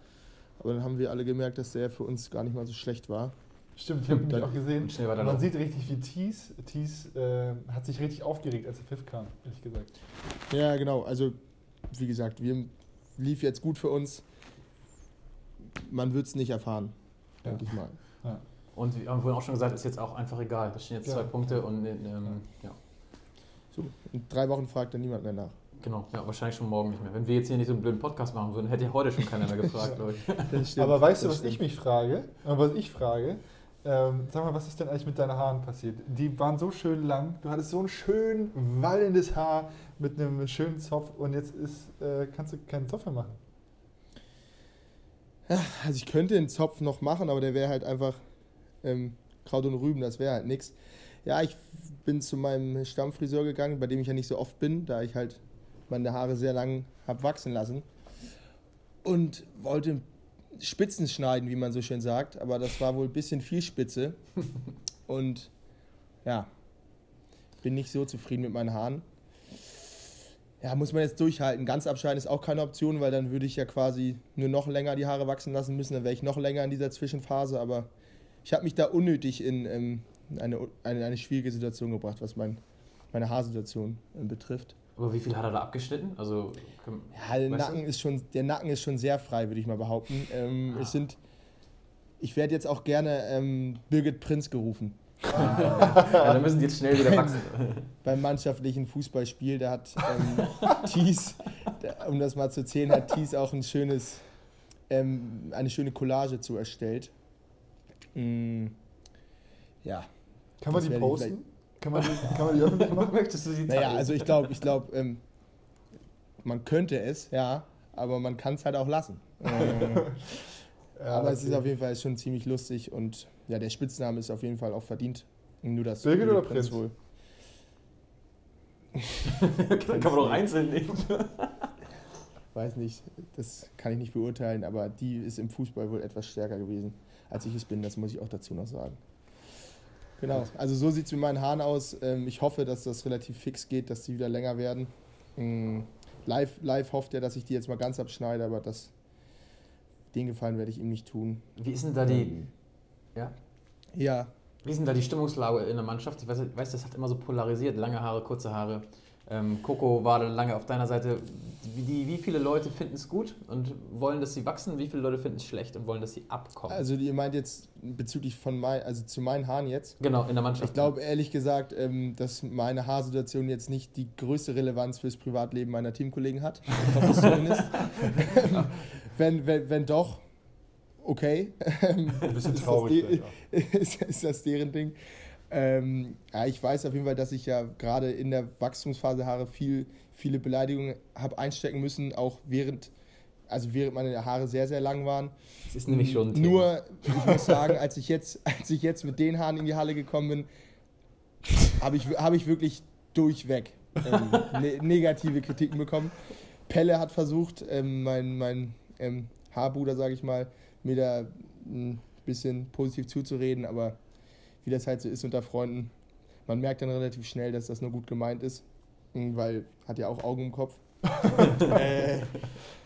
Aber dann haben wir alle gemerkt, dass der für uns gar nicht mal so schlecht war. Stimmt, ich habe dann- auch gesehen. Man auch- sieht richtig, wie Thies, Thies äh, hat sich richtig aufgeregt, als der Pfiff kam, ehrlich gesagt. Ja, genau. Also, wie gesagt, wir lief jetzt gut für uns. Man wird es nicht erfahren, Ja. denke ich mal. Und wir haben vorhin auch schon gesagt, ist jetzt auch einfach egal. Das stehen jetzt Ja. zwei Punkte und ähm, ja. So, in drei Wochen fragt dann niemand mehr nach. Genau, ja, wahrscheinlich schon morgen nicht mehr. Wenn wir jetzt hier nicht so einen blöden Podcast machen würden, hätte heute schon keiner mehr gefragt, glaube ich. (laughs) Aber weißt du, was ich mich frage? Was ich frage? Ähm, sag mal, was ist denn eigentlich mit deinen Haaren passiert? Die waren so schön lang, du hattest so ein schön wallendes Haar mit einem schönen Zopf und jetzt ist, äh, kannst du keinen Zopf mehr machen. Also ich könnte den Zopf noch machen, aber der wäre halt einfach ähm, Kraut und Rüben, das wäre halt nichts. Ja, ich bin zu meinem Stammfriseur gegangen, bei dem ich ja nicht so oft bin, da ich halt meine Haare sehr lang habe wachsen lassen. Und wollte Spitzen schneiden, wie man so schön sagt, aber das war wohl ein bisschen viel Spitze. (laughs) Und ja, bin nicht so zufrieden mit meinen Haaren. Ja, muss man jetzt durchhalten. Ganz abschneiden ist auch keine Option, weil dann würde ich ja quasi nur noch länger die Haare wachsen lassen müssen. Dann wäre ich noch länger in dieser Zwischenphase. Aber ich habe mich da unnötig in ähm, eine, eine, eine schwierige Situation gebracht, was mein, meine Haarsituation ähm, betrifft. Aber wie viel hat er da abgeschnitten? Also, komm, Ja, der Nacken, du? ist schon, der Nacken ist schon sehr frei, würde ich mal behaupten. Ähm, Ah. Es sind, ich werde jetzt auch gerne ähm, Birgit Prinz gerufen. (laughs) ja, dann müssen die jetzt schnell wieder wachsen. (laughs) beim mannschaftlichen Fußballspiel, da hat ähm, Thies, da, um das mal zu zählen, hat Thies auch ein schönes, ähm, eine schöne Collage zu erstellt. Mm, ja, Kann man die posten? Kann man die, kann man die öffentlich machen? (laughs) Möchtest du die naja, also ich glaube, ich glaube, ähm, man könnte es, ja, aber man kann es halt auch lassen. (laughs) Ähm, Ja, aber es ist okay. auf jeden Fall schon ziemlich lustig und ja, der Spitzname ist auf jeden Fall auch verdient. Nur das Birgit oder Prinz Prinz? (laughs) kann man doch einzeln nehmen. Weiß nicht, das kann ich nicht beurteilen, aber die ist im Fußball wohl etwas stärker gewesen, als ich es bin, das muss ich auch dazu noch sagen. Genau, also so sieht es mit meinen Haaren aus. Ähm, Ich hoffe, dass das relativ fix geht, dass die wieder länger werden. Mm, Live, live hofft er, dass ich die jetzt mal ganz abschneide, aber das, den Gefallen werde ich ihm nicht tun. Wie ist denn da die, Ähm, ja? Ja, Wie ist denn da die Stimmungslage in der Mannschaft? Ich weiß, ich weiß das hat immer so polarisiert, lange Haare, kurze Haare. Ähm, Coco war lange auf deiner Seite. Wie, die, wie viele Leute finden es gut und wollen, dass sie wachsen? Wie viele Leute finden es schlecht und wollen, dass sie abkommen? also ihr meint jetzt bezüglich von mein, also zu meinen Haaren jetzt. genau, in der Mannschaft. Ich glaube ehrlich gesagt, ähm, dass meine Haarsituation jetzt nicht die größte Relevanz fürs Privatleben meiner Teamkollegen hat. Ich hoffe es zumindest. (laughs) wenn, wenn, wenn doch, okay. Ein bisschen (laughs) Ist das traurig. die- (laughs) ist, ist das deren Ding. Ähm, ja, ich weiß auf jeden Fall, dass ich ja gerade in der Wachstumsphase Haare viel, viele Beleidigungen habe einstecken müssen, auch während also während meine Haare sehr, sehr lang waren. Das ist nämlich schon. Nur, ich muss sagen, als ich jetzt, als ich jetzt mit den Haaren in die Halle gekommen bin, habe ich, hab ich wirklich durchweg ähm, ne negative Kritiken bekommen. Pelle hat versucht, ähm, mein, mein ähm, Haarbruder, sage ich mal, mir da ein bisschen positiv zuzureden, aber wie das halt so ist unter Freunden, man merkt dann relativ schnell, dass das nur gut gemeint ist, hm, weil hat ja auch Augen im Kopf. (laughs) äh,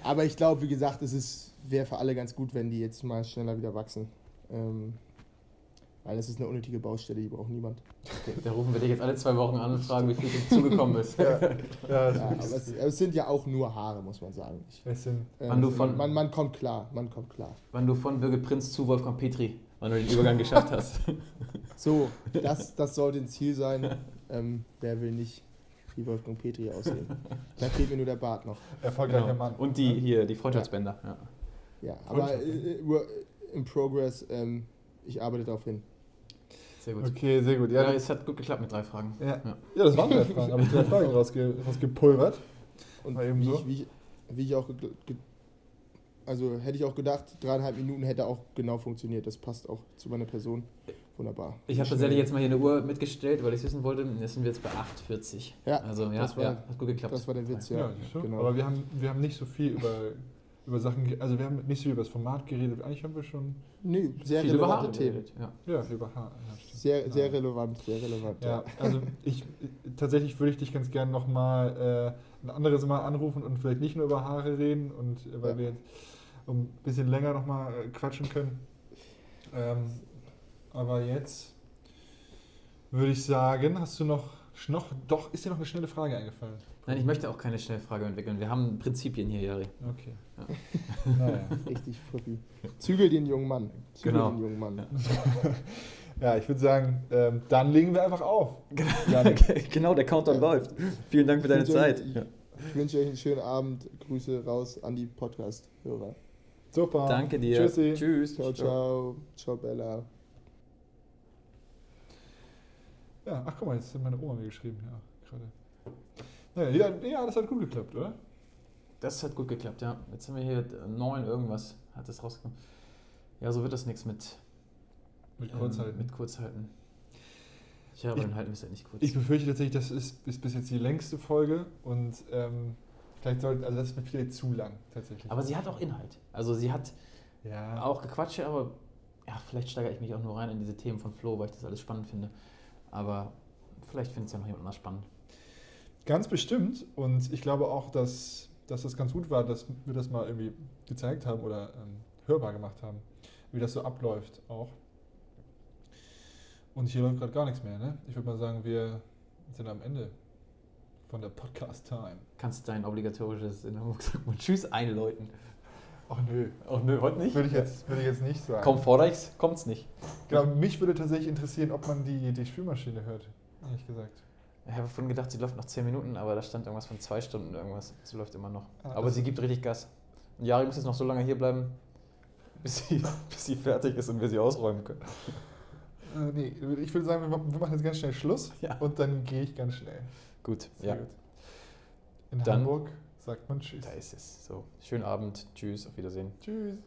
aber ich glaube, wie gesagt, es wäre für alle ganz gut, wenn die jetzt mal schneller wieder wachsen. Ähm, weil das ist eine unnötige Baustelle, die braucht niemand. Da rufen wir dich jetzt alle zwei Wochen an und fragen, wie viel dir zugekommen ist. Ja, ja, Ja, aber ist es, aber es sind ja auch nur Haare, muss man sagen. Ich, ähm, Wann du von- man, man kommt klar, man kommt klar. Wann du von Birgit Prinz zu Wolfgang Petri, wann du den Übergang geschafft hast. (laughs) So, das, das sollte ein Ziel sein. Ähm, wer will nicht wie Wolfgang Petri aussehen? Dann fehlt mir nur der Bart noch. Erfolgreicher Genau. Mann. Und die hier, die Freundschaftsbänder. Ja. Ja, aber äh, äh, in progress. Ähm, ich arbeite darauf hin. Sehr gut. Okay, sehr gut. Ja, Ja, es hat gut geklappt mit drei Fragen. ja. Ja. ja das waren drei Fragen. Habe ich drei Fragen rausge rausgepulvert. Und War eben wie, so. ich, wie, ich, wie ich auch also hätte ich auch gedacht, dreieinhalb Minuten hätte auch genau funktioniert. Das passt auch zu meiner Person. Wunderbar. Ich habe tatsächlich jetzt mal hier eine Uhr mitgestellt, weil ich wissen wollte, jetzt sind wir jetzt bei 8,40. Ja, also ja, das war- ja, hat gut geklappt. Das war der Witz, Ja, ja. genau. aber wir haben, wir haben nicht so viel über, über Sachen, also wir haben nicht so viel über das Format geredet. Eigentlich haben wir schon, Nö, sehr Viel über relevante Haare Themen. geredet, Ja. ja, über Haar. Sehr, sehr relevant, sehr relevant. Ja, also ich tatsächlich würde ich dich ganz gerne nochmal äh, ein anderes Mal anrufen und vielleicht nicht nur über Haare reden und äh, weil Ja. wir jetzt um ein bisschen länger nochmal äh, quatschen können. Ähm, aber jetzt würde ich sagen, hast du noch, noch, doch, ist dir noch eine schnelle Frage eingefallen? Nein, ich möchte auch keine Schnellfrage entwickeln. Wir haben Prinzipien hier, Jari. Okay. Ja. (laughs) naja. Richtig früppi. Zügel den jungen Mann. Zügel Genau. den jungen Mann. Ja. (laughs) Ja, ich würde sagen, ähm, dann legen wir einfach auf. Janik. (laughs) genau, der Countdown läuft. Vielen Dank für deine Zeit. euch- Ich wünsche euch einen schönen Abend. Grüße raus an die Podcast-Hörer. Super. Danke dir. Tschüssi. Tschüss. Ciao, ciao. Ciao, Bella. Ja, ach guck mal, jetzt hat meine Oma mir geschrieben, ja, gerade. Naja, ja, ja, das hat gut geklappt, oder? Das hat gut geklappt, ja. Jetzt sind wir hier neun irgendwas, hat das rausgekommen. Ja, so wird das nichts mit, Mit ähm, Kurzhalten. mit Kurzhalten. Ja, aber Ich- dann halten wir es halt nicht kurz. Ich befürchte tatsächlich, das ist, ist bis jetzt die längste Folge und ähm, vielleicht sollten, also das ist mir vielleicht zu lang tatsächlich. aber sie hat auch Inhalt. Also sie hat ja, auch Gequatsche, aber ja, vielleicht steigere ich mich auch nur rein in diese Themen von Flo, weil ich das alles spannend finde. Aber vielleicht findet es ja noch jemand anders spannend. ganz bestimmt und ich glaube auch, dass, dass das ganz gut war, dass wir das mal irgendwie gezeigt haben oder ähm, hörbar gemacht haben, wie das so abläuft auch. Und hier läuft gerade gar nichts mehr, ne? Ich würde mal sagen, wir sind am Ende von der Podcast-Time. Kannst dein obligatorisches in Hamburg sagen und Tschüss einläuten. Ach nö, Oh nö, heute nicht? würde ich jetzt, würde ich jetzt nicht sagen. Kaum fordere ich's, kommt's nicht. Genau, mich würde tatsächlich interessieren, ob man die, die Spülmaschine hört, ehrlich gesagt. Ich habe vorhin gedacht, sie läuft noch 10 Minuten, aber da stand irgendwas von 2 Stunden irgendwas. Sie läuft immer noch. Ah, aber sie gibt richtig Gas. Und Jari muss jetzt noch so lange hier bleiben, (laughs) bis sie, bis sie fertig ist und wir sie ausräumen können. Äh, nee, ich würde sagen, wir machen jetzt ganz schnell Schluss Ja. und dann gehe ich ganz schnell. Gut, Sehr ja. gut. In Dann- Hamburg sagt man Tschüss. Da ist es. So, schönen Abend, tschüss, auf Wiedersehen. Tschüss.